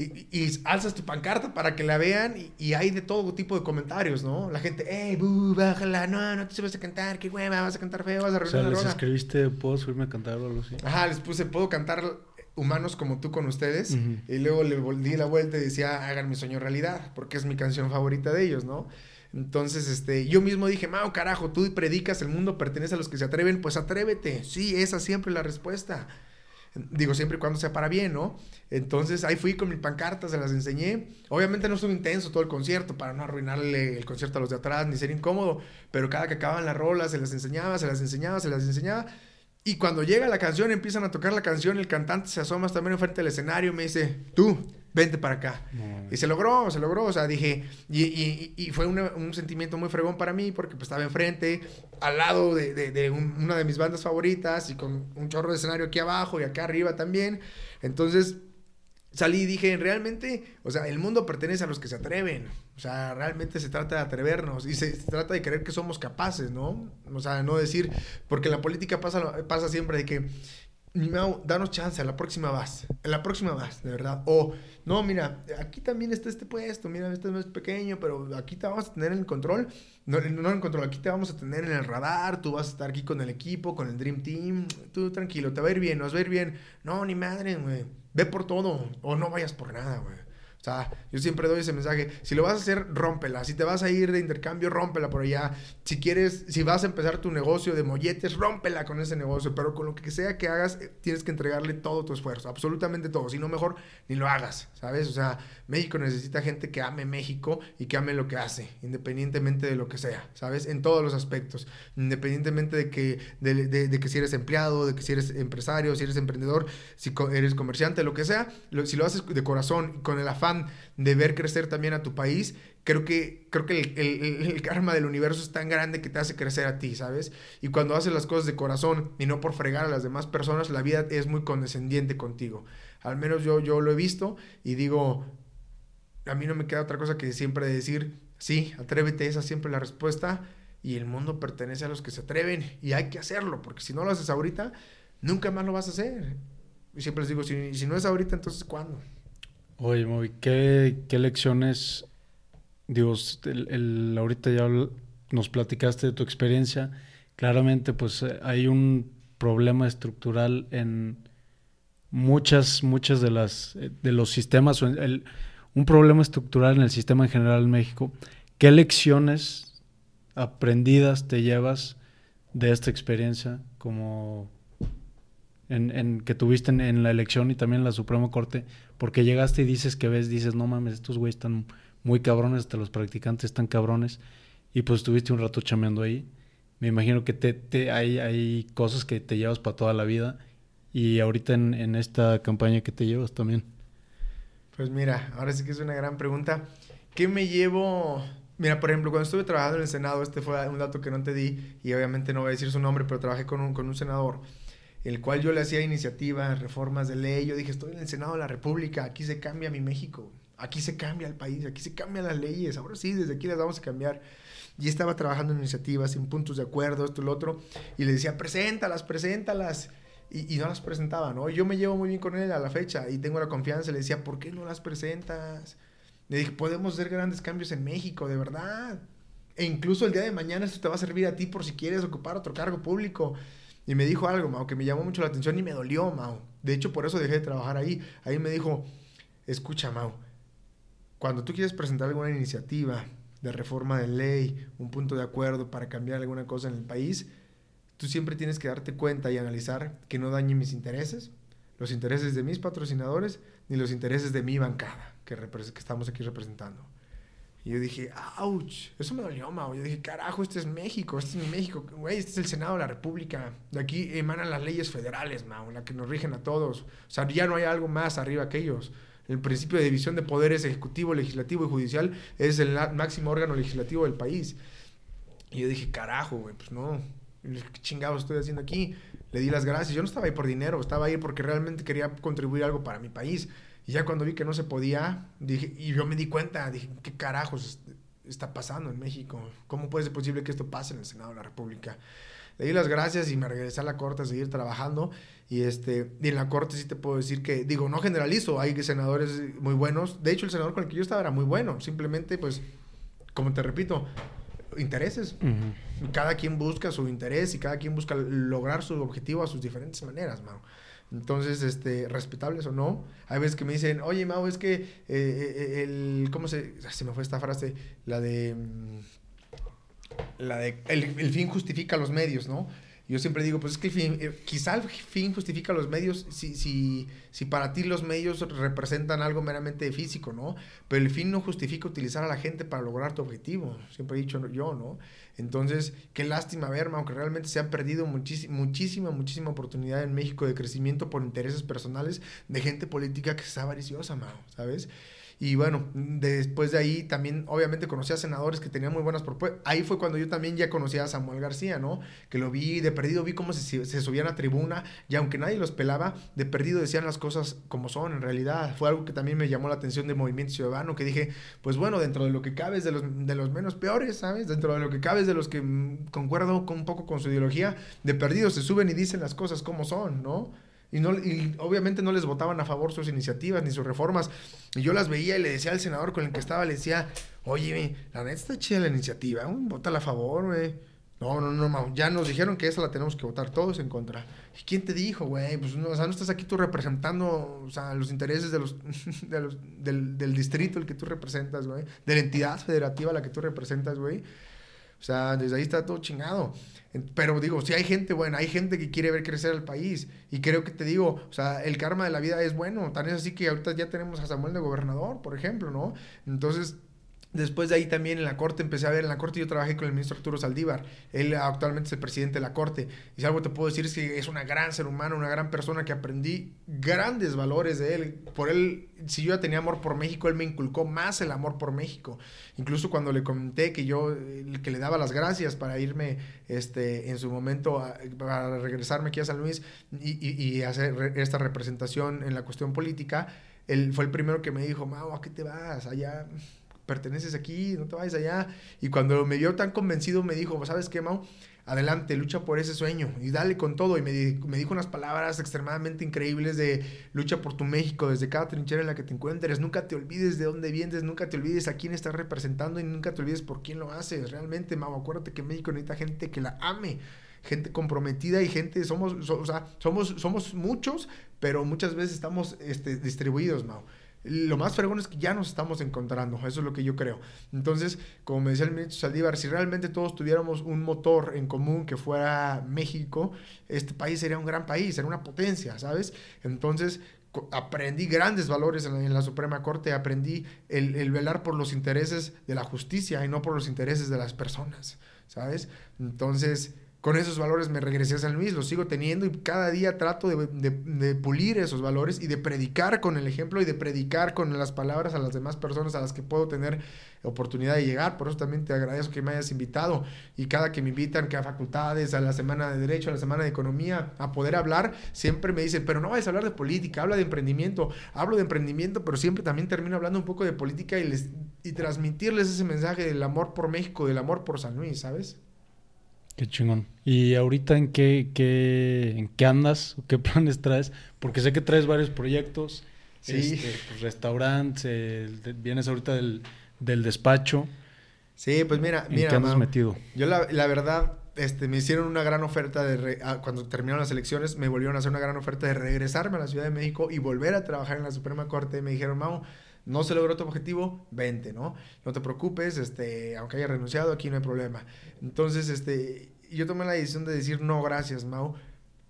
Y, y, alzas tu pancarta para que la vean y, hay de todo tipo de comentarios, ¿no? La gente, hey, buh, bájala, no, no te subes a cantar, qué hueva, vas a cantar feo, vas a arruinar o sea, les escribiste, ¿puedo subirme a cantar o algo así? Ajá, les puse, ¿puedo cantar humanos como tú con ustedes? Y luego le di la vuelta y decía, hagan mi sueño realidad, porque es mi canción favorita de ellos, ¿no? Entonces, este, yo mismo dije, Mao, carajo, tú predicas, el mundo pertenece a los que se atreven, pues atrévete. Sí, esa siempre es la respuesta. Digo, siempre y cuando sea para bien, ¿no? Entonces ahí fui con mi pancarta, se las enseñé. Obviamente no estuvo intenso todo el concierto para no arruinarle el concierto a los de atrás ni ser incómodo, pero cada que acababan las rolas se las enseñaba, se las enseñaba, se las enseñaba. Y cuando llega la canción, empiezan a tocar la canción, el cantante se asoma también enfrente del escenario y me dice, tú, vente para acá. y se logró, se logró, o sea, dije, y, y, y fue un sentimiento muy fregón para mí porque pues, estaba enfrente, al lado de, de, una de mis bandas favoritas y con un chorro de escenario aquí abajo y acá arriba también. Entonces salí y dije, realmente, o sea, el mundo pertenece a los que se atreven. O sea, realmente se trata de atrevernos y se, trata de creer que somos capaces, ¿no? O sea, no decir, porque la política pasa, pasa siempre de que no, danos chance, a la próxima vas, en la próxima vas, de verdad. O, no, mira, aquí también está este puesto, mira, este es más pequeño, pero aquí te vamos a tener en el control. No, no en control, aquí te vamos a tener en el radar, tú vas a estar aquí con el equipo, con el Dream Team, tú tranquilo, te va a ir bien, nos va a ir bien. No, ni madre, güey, ve por todo, o no vayas por nada, güey. O sea, yo siempre doy ese mensaje. Si lo vas a hacer, rómpela. Si te vas a ir de intercambio, rómpela por allá. Si quieres, si vas a empezar tu negocio de molletes, rómpela con ese negocio. Pero con lo que sea que hagas, eh, tienes que entregarle todo tu esfuerzo. Absolutamente todo. Si no, mejor ni lo hagas. ¿Sabes? O sea, México necesita gente que ame México y que ame lo que hace. Independientemente de lo que sea. ¿Sabes? En todos los aspectos. Independientemente de que, de, de, que si eres empleado, de que si eres empresario, si eres emprendedor, si eres comerciante, lo que sea. si lo haces de corazón, con el afán de ver crecer también a tu país, creo que, creo que el, karma del universo es tan grande que te hace crecer a ti, ¿sabes? Y cuando haces las cosas de corazón y no por fregar a las demás personas, la vida es muy condescendiente contigo. Al menos yo, yo lo he visto y digo, a mí no me queda otra cosa que siempre decir, sí, atrévete, esa es siempre la respuesta. Y el mundo pertenece a los que se atreven y hay que hacerlo, porque si no lo haces ahorita, nunca más lo vas a hacer. Y siempre les digo, si, si no es ahorita, entonces ¿cuándo? Oye, Moby, ¿qué, ¿qué, lecciones, digo, el, ahorita ya nos platicaste de tu experiencia, claramente pues eh, hay un problema estructural en muchas, muchas de las, eh, de los sistemas, un problema estructural en el sistema en general en México. ¿Qué lecciones aprendidas te llevas de esta experiencia como en, que tuviste en, la elección y también en la Suprema Corte, porque llegaste y dices que ves, dices, no mames, estos güeyes están muy cabrones, hasta los practicantes están cabrones, y pues estuviste un rato chameando ahí. Me imagino que te, hay, hay cosas que te llevas para toda la vida, y ahorita en, en esta campaña que te llevas también. Pues mira, ahora sí que es una gran pregunta. ¿Qué me llevo? Mira, por ejemplo, cuando estuve trabajando en el Senado, este fue un dato que no te di, y obviamente no voy a decir su nombre, pero trabajé con un, con un senador el cual yo le hacía iniciativas, reformas de ley. Yo dije, estoy en el Senado de la República, aquí se cambia mi México, aquí se cambia el país, aquí se cambian las leyes, ahora sí, desde aquí las vamos a cambiar. Y estaba trabajando en iniciativas, en puntos de acuerdo, esto y lo otro, y le decía, preséntalas, preséntalas. Y, y, no las presentaba, ¿no? Yo me llevo muy bien con él a la fecha y tengo la confianza. Le decía, ¿por qué no las presentas? Le dije, podemos hacer grandes cambios en México, de verdad. E incluso el día de mañana esto te va a servir a ti por si quieres ocupar otro cargo público. Y me dijo algo, Mao, que me llamó mucho la atención y me dolió, Mao. De hecho, por eso dejé de trabajar ahí. Ahí me dijo, escucha, Mao, cuando tú quieres presentar alguna iniciativa de reforma de ley, un punto de acuerdo para cambiar alguna cosa en el país, tú siempre tienes que darte cuenta y analizar que no dañe mis intereses, los intereses de mis patrocinadores, ni los intereses de mi bancada que, que estamos aquí representando. Y yo dije, ouch, eso me dolió, Mau. Yo dije, carajo, este es México, este es México, güey, este es el Senado de la República. De aquí emanan las leyes federales, Mau, la que nos rigen a todos. O sea, ya no hay algo más arriba que ellos. El principio de división de poderes ejecutivo, legislativo y judicial es el máximo órgano legislativo del país. Y yo dije, carajo, güey, pues no, ¿qué chingados estoy haciendo aquí? Le di las gracias. Yo no estaba ahí por dinero, estaba ahí porque realmente quería contribuir algo para mi país. Y ya cuando vi que no se podía, dije, y yo me di cuenta, dije, ¿qué carajos está pasando en México? ¿Cómo puede ser posible que esto pase en el Senado de la República? Le di las gracias y me regresé a la corte a seguir trabajando. Y, este, y en la corte sí te puedo decir que, digo, no generalizo, hay senadores muy buenos. De hecho, el senador con el que yo estaba era muy bueno. Simplemente, pues, como te repito, intereses. Cada quien busca su interés y cada quien busca lograr su objetivo a sus diferentes maneras, mano. Entonces, este, respetables o no. Hay veces que me dicen, oye, Mau, es que eh, eh, el, ¿cómo se, se me fue esta frase? La de, mm, la de, el, el fin justifica los medios, ¿no? Yo siempre digo, pues es que eh, quizá el fin justifica los medios si, si, si para ti los medios representan algo meramente físico, ¿no? Pero el fin no justifica utilizar a la gente para lograr tu objetivo, siempre he dicho yo, ¿no? Entonces, qué lástima ver, aunque realmente se han perdido muchísima, muchísima, oportunidad en México de crecimiento por intereses personales de gente política que está avariciosa, Mau, ¿sabes? Y bueno, después de ahí también obviamente conocí a senadores que tenían muy buenas propuestas. Ahí fue cuando yo también ya conocí a Samuel García, ¿no? Que lo vi de perdido, vi cómo se, se subían a tribuna y aunque nadie los pelaba, de perdido decían las cosas como son en realidad. Fue algo que también me llamó la atención de Movimiento Ciudadano, que dije, pues bueno, dentro de lo que cabe es de los, de los menos peores, ¿sabes? Dentro de lo que cabe es de los que mm, concuerdo con, un poco con su ideología, de perdido se suben y dicen las cosas como son, ¿no? Y, no, y obviamente no les votaban a favor sus iniciativas ni sus reformas. Y yo las veía y le decía al senador con el que estaba, le decía, oye, la neta está chida la iniciativa, vota a favor, güey. No, no, no, ya nos dijeron que esa la tenemos que votar todos en contra. ¿Y quién te dijo, güey? Pues no, o sea, no estás aquí tú representando, o sea, los intereses de los, de los del, del, distrito el que tú representas, güey. De la entidad federativa a la que tú representas, güey. O sea, desde ahí está todo chingado. Pero digo, si hay gente buena, hay gente que quiere ver crecer al país. Y creo que te digo, o sea, el karma de la vida es bueno. Tan es así que ahorita ya tenemos a Samuel de gobernador, por ejemplo, ¿no? Entonces, Después de ahí también en la corte empecé a ver, en la corte yo trabajé con el ministro Arturo Saldívar, él actualmente es el presidente de la corte, y si algo te puedo decir es que es una gran ser humano, una gran persona que aprendí grandes valores de él, por él, si yo ya tenía amor por México, él me inculcó más el amor por México, incluso cuando le comenté que yo, que le daba las gracias para irme este, en su momento, para regresarme aquí a San Luis y, y hacer esta representación en la cuestión política, él fue el primero que me dijo, Mau, ¿a qué te vas? Allá perteneces aquí, no te vayas allá. Y cuando me vio tan convencido, me dijo, ¿sabes qué, Mau? Adelante, lucha por ese sueño y dale con todo. Y me, dijo unas palabras extremadamente increíbles de lucha por tu México desde cada trinchera en la que te encuentres. Nunca te olvides de dónde vienes, nunca te olvides a quién estás representando y nunca te olvides por quién lo haces. Realmente, Mau, acuérdate que México necesita gente que la ame gente comprometida y gente, somos, o sea, somos, somos muchos, pero muchas veces estamos este, distribuidos, Mau lo más fregón es que ya nos estamos encontrando, eso es lo que yo creo. Entonces, como me decía el ministro Saldívar, si realmente todos tuviéramos un motor en común que fuera México, este país sería un gran país, sería una potencia, ¿sabes? Entonces, aprendí grandes valores en la, Suprema Corte, aprendí el, el, velar por los intereses de la justicia y no por los intereses de las personas, ¿sabes? Entonces, con esos valores me regresé a San Luis, los sigo teniendo y cada día trato de, pulir esos valores y de predicar con el ejemplo y de predicar con las palabras a las demás personas a las que puedo tener oportunidad de llegar. Por eso también te agradezco que me hayas invitado y cada que me invitan que a facultades, a la semana de Derecho, a la semana de Economía, a poder hablar, siempre me dicen, pero no vayas a hablar de política, habla de emprendimiento. Hablo de emprendimiento, pero siempre también termino hablando un poco de política y, les, y transmitirles ese mensaje del amor por México, del amor por San Luis, ¿sabes? Qué chingón. ¿Y ahorita en qué, qué, en qué andas? ¿Qué planes traes? Porque sé que traes varios proyectos. Sí. Este, pues, restaurantes, vienes ahorita del, del, despacho. Sí, pues mira, ¿En qué andas metido? Yo la, la, verdad, este, me hicieron una gran oferta de... Ah, cuando terminaron las elecciones, me volvieron a hacer una gran oferta de regresarme a la Ciudad de México y volver a trabajar en la Suprema Corte. Me dijeron, Mau, no se logró tu objetivo, vente, ¿no? No te preocupes, este, aunque haya renunciado, aquí no hay problema. Entonces, este, yo tomé la decisión de decir, no, gracias, Mau,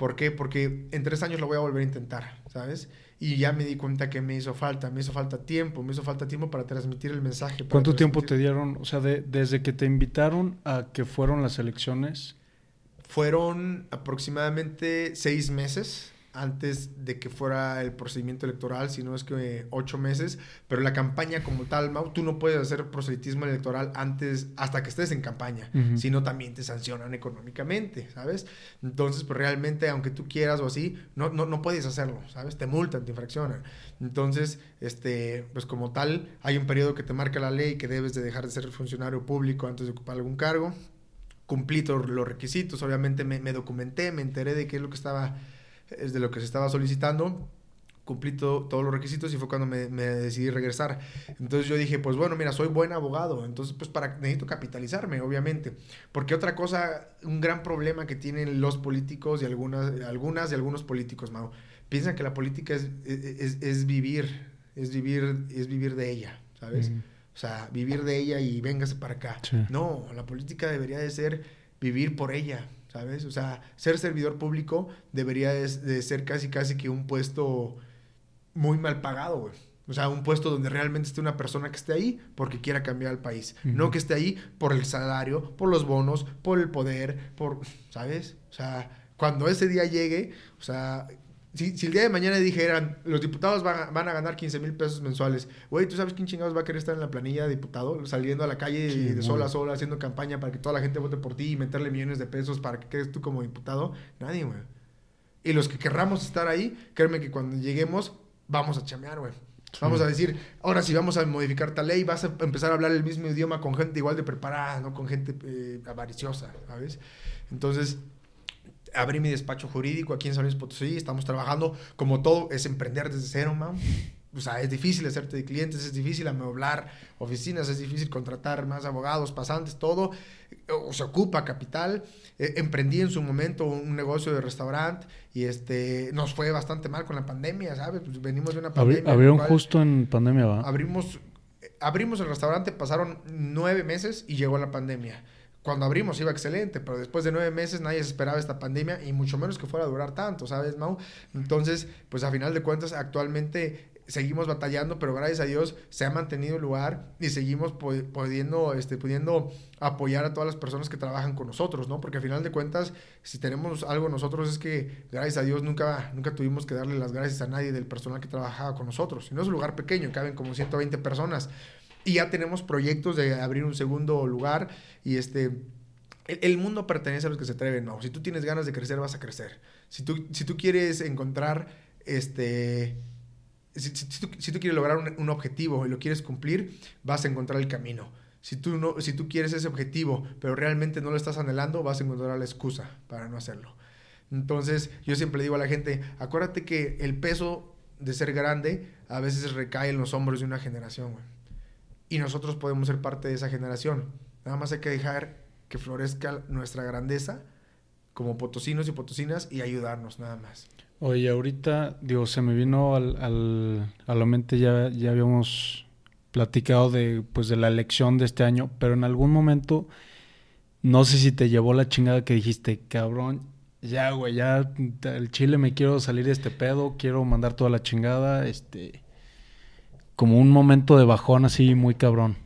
¿Por qué? Porque en tres años lo voy a volver a intentar, ¿sabes? Y ya me di cuenta que me hizo falta, me hizo falta tiempo, me hizo falta tiempo para transmitir el mensaje. ¿Cuánto tiempo te dieron? O sea, desde que te invitaron a que fueron las elecciones. Fueron aproximadamente seis meses antes de que fuera el procedimiento electoral, si no es que ocho meses, pero la campaña como tal, Mau, tú no puedes hacer proselitismo electoral antes, hasta que estés en campaña, sino también te sancionan económicamente, ¿sabes? Entonces, pues realmente, aunque tú quieras o así, no, no, no puedes hacerlo, ¿sabes? Te multan, te infraccionan. Entonces, este, pues como tal, hay un periodo que te marca la ley que debes de dejar de ser funcionario público antes de ocupar algún cargo. Cumplí todos los requisitos, obviamente me, me documenté, me enteré de qué es lo que estaba es de lo que se estaba solicitando, cumplí todos los requisitos y fue cuando me, decidí regresar. Entonces yo dije, pues bueno, mira, soy buen abogado, entonces pues para necesito capitalizarme, obviamente. Porque otra cosa, un gran problema que tienen los políticos y algunas, algunas y algunos políticos, Mau, piensan que la política es, es, vivir, es vivir, es vivir de ella, ¿sabes? O sea, vivir de ella y véngase para acá. No, la política debería de ser vivir por ella, ¿sabes? O sea, ser servidor público debería de, ser casi casi que un puesto muy mal pagado, güey. O sea, un puesto donde realmente esté una persona que esté ahí porque quiera cambiar el país. No que esté ahí por el salario, por los bonos, por el poder, por, ¿sabes? O sea, cuando ese día llegue, o sea, si, el día de mañana dijeran, los diputados van a, ganar 15 mil pesos mensuales, güey, ¿tú sabes quién chingados va a querer estar en la planilla de diputado? Saliendo a la calle de sola a sola, haciendo campaña para que toda la gente vote por ti y meterle millones de pesos para que quedes tú como diputado. Nadie, güey. Y los que querramos estar ahí, créeme que cuando lleguemos, vamos a chamear, güey. Vamos a decir, ahora sí vamos a modificar tal ley, vas a empezar a hablar el mismo idioma con gente igual de preparada, no con gente eh, avariciosa, ¿sabes? Entonces, abrí mi despacho jurídico aquí en San Luis Potosí, estamos trabajando, como todo, es emprender desde cero, man. O sea, es difícil hacerte de clientes, es difícil amueblar oficinas, es difícil contratar más abogados, pasantes, todo. O se ocupa capital. Eh, emprendí en su momento un negocio de restaurante y este nos fue bastante mal con la pandemia, ¿sabes? Pues venimos de una pandemia. Abrieron justo en pandemia, ¿va? Abrimos, abrimos el restaurante, pasaron nueve meses y llegó la pandemia cuando abrimos iba excelente, pero después de nueve meses nadie se esperaba esta pandemia y mucho menos que fuera a durar tanto, ¿sabes, Mau? Entonces, pues a final de cuentas, actualmente seguimos batallando, pero gracias a Dios se ha mantenido el lugar y seguimos pudiendo, este, pudiendo apoyar a todas las personas que trabajan con nosotros, ¿no? Porque a final de cuentas, si tenemos algo nosotros es que, gracias a Dios, nunca, nunca tuvimos que darle las gracias a nadie del personal que trabajaba con nosotros. Y no es un lugar pequeño, caben como 120 personas. Y ya tenemos proyectos de abrir un segundo lugar y este... El, mundo pertenece a los que se atreven, no. Si tú tienes ganas de crecer, vas a crecer. Si tú, si tú quieres encontrar, este... Si, tú, quieres lograr un, objetivo y lo quieres cumplir, vas a encontrar el camino. Si tú, no, si tú quieres ese objetivo, pero realmente no lo estás anhelando, vas a encontrar la excusa para no hacerlo. Entonces, yo siempre digo a la gente, acuérdate que el peso de ser grande a veces recae en los hombros de una generación, güey y nosotros podemos ser parte de esa generación. Nada más hay que dejar que florezca nuestra grandeza como potosinos y potosinas y ayudarnos nada más. Oye, ahorita, digo, se me vino al, al, a la mente, ya, ya habíamos platicado de, pues, de la elección de este año, pero en algún momento, no sé si te llevó la chingada que dijiste, cabrón, ya, güey, ya el chile me quiero salir de este pedo, quiero mandar toda la chingada, este como un momento de bajón así muy cabrón?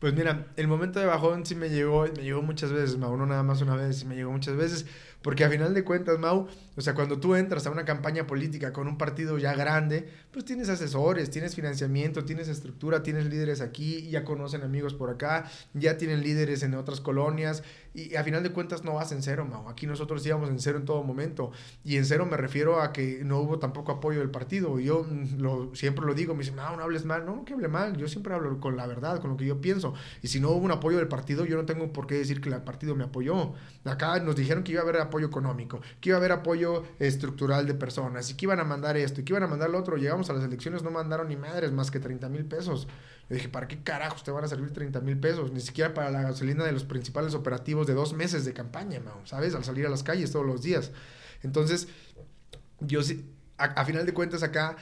Pues mira, el momento de bajón sí me llegó, me llegó muchas veces, Mau, no nada más una vez, me llegó muchas veces, porque a final de cuentas, Mau, o sea, cuando tú entras a una campaña política con un partido ya grande, pues tienes asesores, tienes financiamiento, tienes estructura, tienes líderes aquí, ya conocen amigos por acá, ya tienen líderes en otras colonias, y a final de cuentas no vas en cero, Mau. Aquí nosotros íbamos en cero en todo momento. Y en cero me refiero a que no hubo tampoco apoyo del partido. Yo mm, lo, siempre lo digo, me dicen, no, no hables mal. No, no que hable mal. Yo siempre hablo con la verdad, con lo que yo pienso. Y si no hubo un apoyo del partido, yo no tengo por qué decir que el partido me apoyó. Acá nos dijeron que iba a haber apoyo económico, que iba a haber apoyo estructural de personas, y que iban a mandar esto, y que iban a mandar lo otro. Llegamos a las elecciones, no mandaron ni madres más que 30 mil pesos. Le dije, ¿para qué carajos te van a servir 30 mil pesos? Ni siquiera para la gasolina de los principales operativos de dos meses de campaña, ¿sabes? Al salir a las calles todos los días. Entonces, yo sí, a, final de cuentas acá,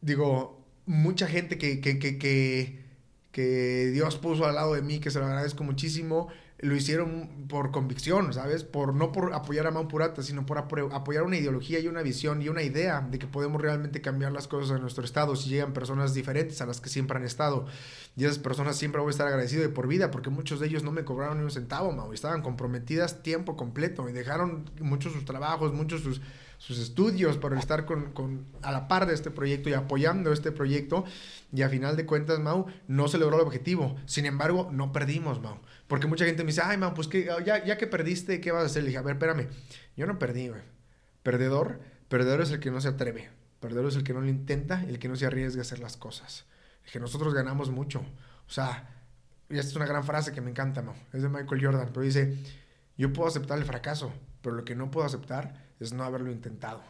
digo, mucha gente que, que, que, que Dios puso al lado de mí, que se lo agradezco muchísimo, lo hicieron por convicción, ¿sabes? Por no por apoyar a Mau Purata, sino por apoyar una ideología y una visión y una idea de que podemos realmente cambiar las cosas en nuestro estado si llegan personas diferentes a las que siempre han estado. Y esas personas siempre voy a estar agradecido de por vida porque muchos de ellos no me cobraron ni un centavo, Mau, estaban comprometidas tiempo completo y dejaron muchos sus trabajos, muchos sus sus estudios por estar con, con, a la par de este proyecto y apoyando este proyecto. Y a final de cuentas, Mau, no se logró el objetivo. Sin embargo, no perdimos, Mau. Porque mucha gente me dice, ay, Mau, pues que, ya, ya que perdiste, ¿qué vas a hacer? Le dije, a ver, espérame. Yo no perdí, güey. Perdedor, perdedor es el que no se atreve. Perdedor es el que no lo intenta, el que no se arriesga a hacer las cosas. Es que nosotros ganamos mucho. O sea, y esta es una gran frase que me encanta, Mau. Es de Michael Jordan, pero dice, yo puedo aceptar el fracaso, pero lo que no puedo aceptar es no haberlo intentado.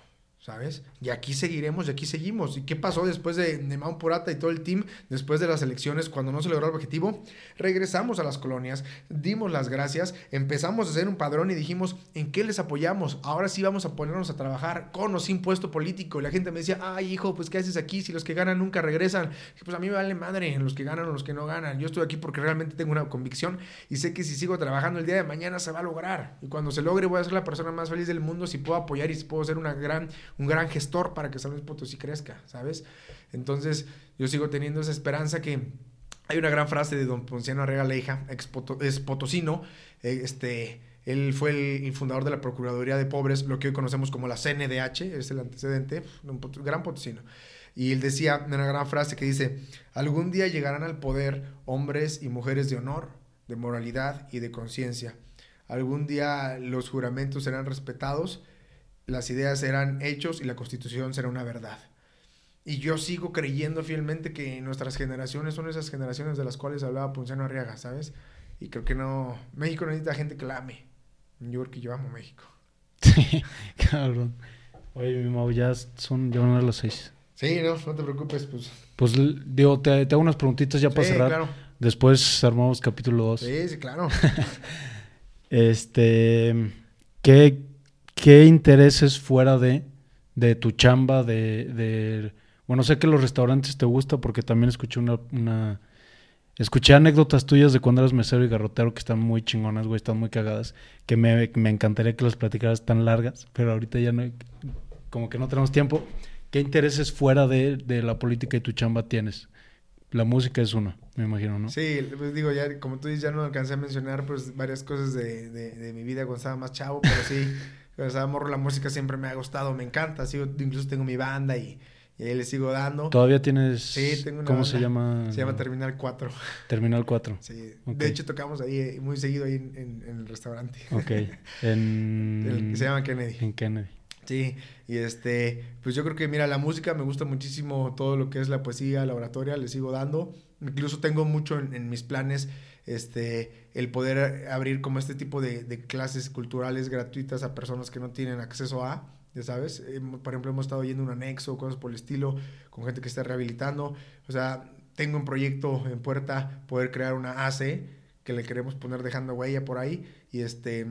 ¿Sabes? Y aquí seguiremos y aquí seguimos. ¿Y qué pasó después de Nemao Purata y todo el team, después de las elecciones, cuando no se logró el objetivo? Regresamos a las colonias, dimos las gracias, empezamos a hacer un padrón y dijimos, ¿en qué les apoyamos? Ahora sí vamos a ponernos a trabajar con o sin puesto político. Y la gente me decía, ay, hijo, pues ¿qué haces aquí si los que ganan nunca regresan? pues a mí me vale madre los que ganan o los que no ganan. Yo estoy aquí porque realmente tengo una convicción y sé que si sigo trabajando el día de mañana se va a lograr. Y cuando se logre voy a ser la persona más feliz del mundo si puedo apoyar y si puedo ser una gran un gran gestor para que San Luis Potosí crezca, ¿sabes? Entonces, yo sigo teniendo esa esperanza que hay una gran frase de don Ponciano Arrega Leija, ex es potosino, eh, este, él fue el, fundador de la Procuraduría de Pobres, lo que hoy conocemos como la CNDH, es el antecedente, un gran potosino. Y él decía una gran frase que dice, algún día llegarán al poder hombres y mujeres de honor, de moralidad y de conciencia. Algún día los juramentos serán respetados las ideas eran hechos y la constitución será una verdad. Y yo sigo creyendo fielmente que nuestras generaciones son esas generaciones de las cuales hablaba Ponciano Arriaga, ¿sabes? Y creo que no. México necesita gente que la ame. Yo creo que yo amo México. Sí, cabrón. Oye, mi Mau, ya son, ya van a las seis. Sí, no, no te preocupes, pues. Pues digo, te, hago unas preguntitas ya para cerrar. Claro. Después armamos capítulo 2. Sí, sí, claro. este. ¿Qué, ¿qué intereses fuera de, de tu chamba, de, de, Bueno, sé que los restaurantes te gusta porque también escuché una, una... Escuché anécdotas tuyas de cuando eras mesero y garrotero que están muy chingonas, güey, están muy cagadas, que me, me encantaría que las platicaras tan largas, pero ahorita ya no, como que no tenemos tiempo. ¿Qué intereses fuera de, de la política y tu chamba tienes? La música es una, me imagino, ¿no? Sí, pues digo, ya como tú dices, ya no alcancé a mencionar pues varias cosas de, de, de mi vida cuando estaba más chavo, pero sí, sea, morro, la música siempre me ha gustado, me encanta. Sigo, incluso tengo mi banda y, y ahí le sigo dando. ¿Todavía tienes? Sí, tengo una ¿Cómo se llama? Se llama Terminal 4. Terminal 4. Sí. De hecho, tocamos ahí eh, muy seguido ahí en, en, el restaurante. Ok. En... se llama Kennedy. En Kennedy. Sí, y este, pues yo creo que, mira, la música me gusta muchísimo todo lo que es la poesía, la oratoria, le sigo dando. Incluso tengo mucho en, en mis planes este, el poder abrir como este tipo de, clases culturales gratuitas a personas que no tienen acceso a, ya sabes, eh, por ejemplo, hemos estado yendo un anexo, cosas por el estilo, con gente que está rehabilitando, o sea, tengo un proyecto en puerta, poder crear una AC que le queremos poner dejando huella por ahí, y este...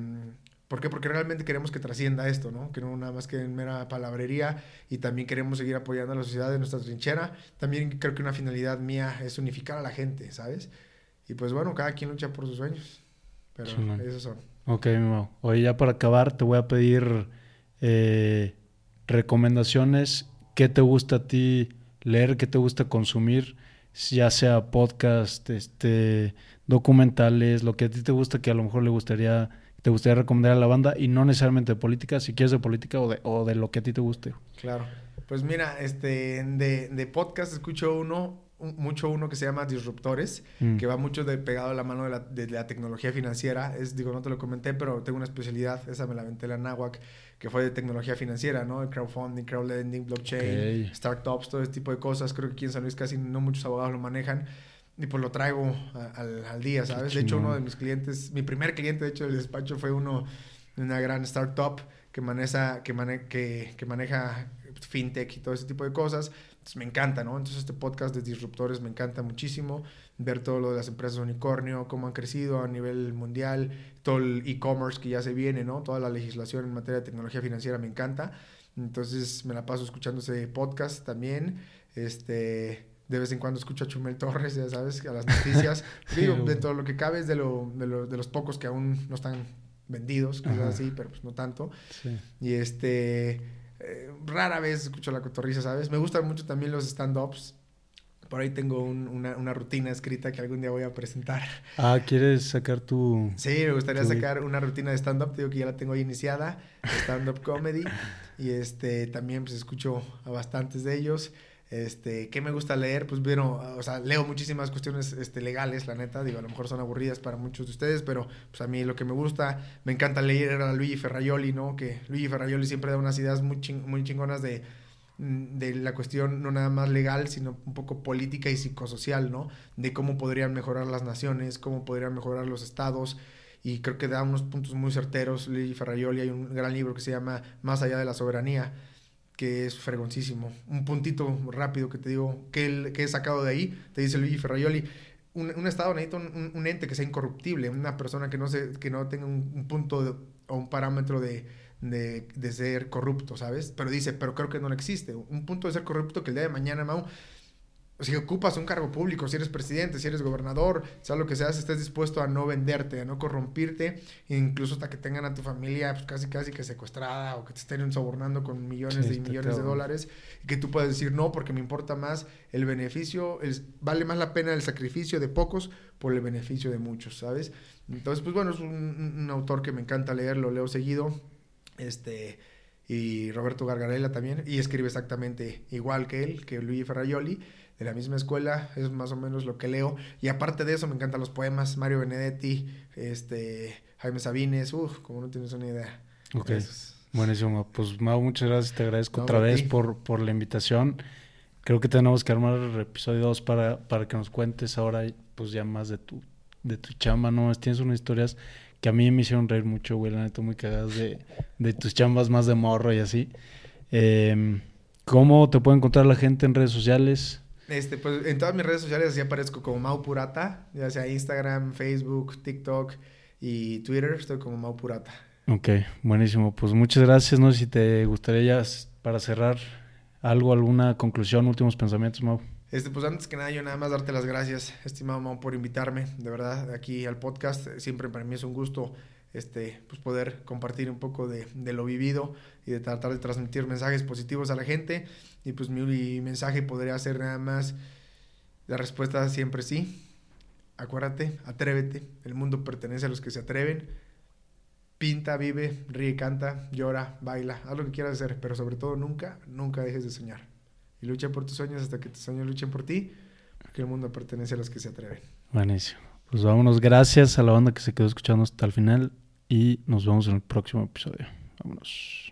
¿Por qué? Porque realmente queremos que trascienda esto, ¿no? Que no nada más que en mera palabrería y también queremos seguir apoyando a la sociedad de nuestra trinchera. También creo que una finalidad mía es unificar a la gente, ¿sabes? Y pues bueno, cada quien lucha por sus sueños. Pero esos son. Ok, mi Oye, ya para acabar, te voy a pedir eh, recomendaciones. ¿Qué te gusta a ti leer? ¿Qué te gusta consumir? Ya sea podcast, este, documentales, lo que a ti te gusta que a lo mejor le gustaría, te gustaría recomendar a la banda y no necesariamente de política, si quieres de política o de, o de lo que a ti te guste. Claro. Pues mira, este, de, de podcast escucho uno mucho uno que se llama Disruptores, mm. que va mucho de, pegado a la mano de la, de la, tecnología financiera. Es, digo, no te lo comenté, pero tengo una especialidad, esa me la aventé la NAWAC, que fue de tecnología financiera, ¿no? El crowdfunding, crowdlending, blockchain, startups, todo ese tipo de cosas. Creo que aquí en San Luis casi no muchos abogados lo manejan. Y pues lo traigo al, al, día, ¿sabes? De hecho, uno de mis clientes, mi primer cliente, de hecho, del despacho fue uno de una gran startup que maneja, que, que, que maneja fintech y todo ese tipo de cosas entonces me encanta, ¿no? Entonces este podcast de disruptores me encanta muchísimo, ver todo lo de las empresas unicornio, cómo han crecido a nivel mundial, todo el e-commerce que ya se viene, ¿no? Toda la legislación en materia de tecnología financiera me encanta. Entonces me la paso escuchando ese podcast también. Este, De vez en cuando escucho a Chumel Torres, ya sabes, a las noticias. Digo, de todo lo que cabe es de, lo, de, lo, de los pocos que aún no están vendidos, cosas así, pero pues no tanto. Sí. Y este, eh, rara vez escucho la cotorriza, ¿sabes? Me gustan mucho también los stand-ups. Por ahí tengo una, una, rutina escrita que algún día voy a presentar. Ah, ¿quieres sacar tu...? Sí, me gustaría sacar una rutina de stand-up. Digo que ya la tengo ahí iniciada, stand-up comedy. y este, también pues escucho a bastantes de ellos. Este, ¿qué me gusta leer? Pues bueno, o sea, leo muchísimas cuestiones este, legales, la neta, digo, a lo mejor son aburridas para muchos de ustedes, pero pues a mí lo que me gusta, me encanta leer a Luigi Ferraioli, ¿no? Que Luigi Ferraioli siempre da unas ideas muy, muy chingonas de, mm, de la cuestión no nada más legal, sino un poco política y psicosocial, ¿no? De cómo podrían mejorar las naciones, cómo podrían mejorar los estados, y creo que da unos puntos muy certeros. Luigi Ferraioli, hay un gran libro que se llama Más allá de la soberanía, que es fregoncísimo. Un puntito rápido que te digo, que, que he sacado de ahí, te dice Luigi Ferraioli, un, Estado necesita un, ente que sea incorruptible, una persona que no, se, que no tenga un, punto o un parámetro de, de, de, ser corrupto, ¿sabes? Pero dice, pero creo que no existe. Un punto de ser corrupto que el día de mañana, Mau, si ocupas un cargo público, si eres presidente, si eres gobernador, sea lo que seas, estés dispuesto a no venderte, a no corrompirte, incluso hasta que tengan a tu familia pues, casi casi que secuestrada o que te estén sobornando con millones y millones de dólares, y que tú puedes decir no porque me importa más el beneficio, vale más la pena el sacrificio de pocos por el beneficio de muchos, ¿sabes? Entonces, pues bueno, es un, un autor que me encanta leer, lo leo seguido, este y Roberto Gargarella también, y escribe exactamente igual que él, que Luigi Ferraioli, de la misma escuela, es más o menos lo que leo. Y aparte de eso, me encantan los poemas, Mario Benedetti, este, Jaime Sabines, uff, como no tienes una idea. Ok. Buenísimo. Pues Mau, muchas gracias. Te agradezco otra vez por, por la invitación. Creo que tenemos que armar el episodio 2 para, para que nos cuentes ahora pues ya más de tu, de tu chamba, ¿no? Tienes unas historias que a mí me hicieron reír mucho, güey, la neta, muy cagadas de, de tus chambas más de morro y así. Eh, ¿Cómo te puede encontrar la gente en redes sociales? Este, pues en todas mis redes sociales así aparezco como Mau Purata, ya sea Instagram, Facebook, TikTok y Twitter, estoy como Mau Purata. Ok, buenísimo. Pues muchas gracias. No sé si te gustaría ya para cerrar algo, alguna conclusión, últimos pensamientos, Mau. Este, pues antes que nada, yo nada más darte las gracias, estimado Mau, por invitarme, de verdad, aquí al podcast. Siempre para mí es un gusto este, pues poder compartir un poco de, de, lo vivido y de tratar de transmitir mensajes positivos a la gente. Y pues mi mensaje podría ser nada más, la respuesta siempre sí. Acuérdate, atrévete, el mundo pertenece a los que se atreven. Pinta, vive, ríe, canta, llora, baila, haz lo que quieras hacer, pero sobre todo nunca, nunca dejes de soñar. Y lucha por tus sueños hasta que tus sueños luchen por ti, porque el mundo pertenece a los que se atreven. Buenísimo. Pues vámonos, gracias a la banda que se quedó escuchando hasta el final y nos vemos en el próximo episodio. Vámonos.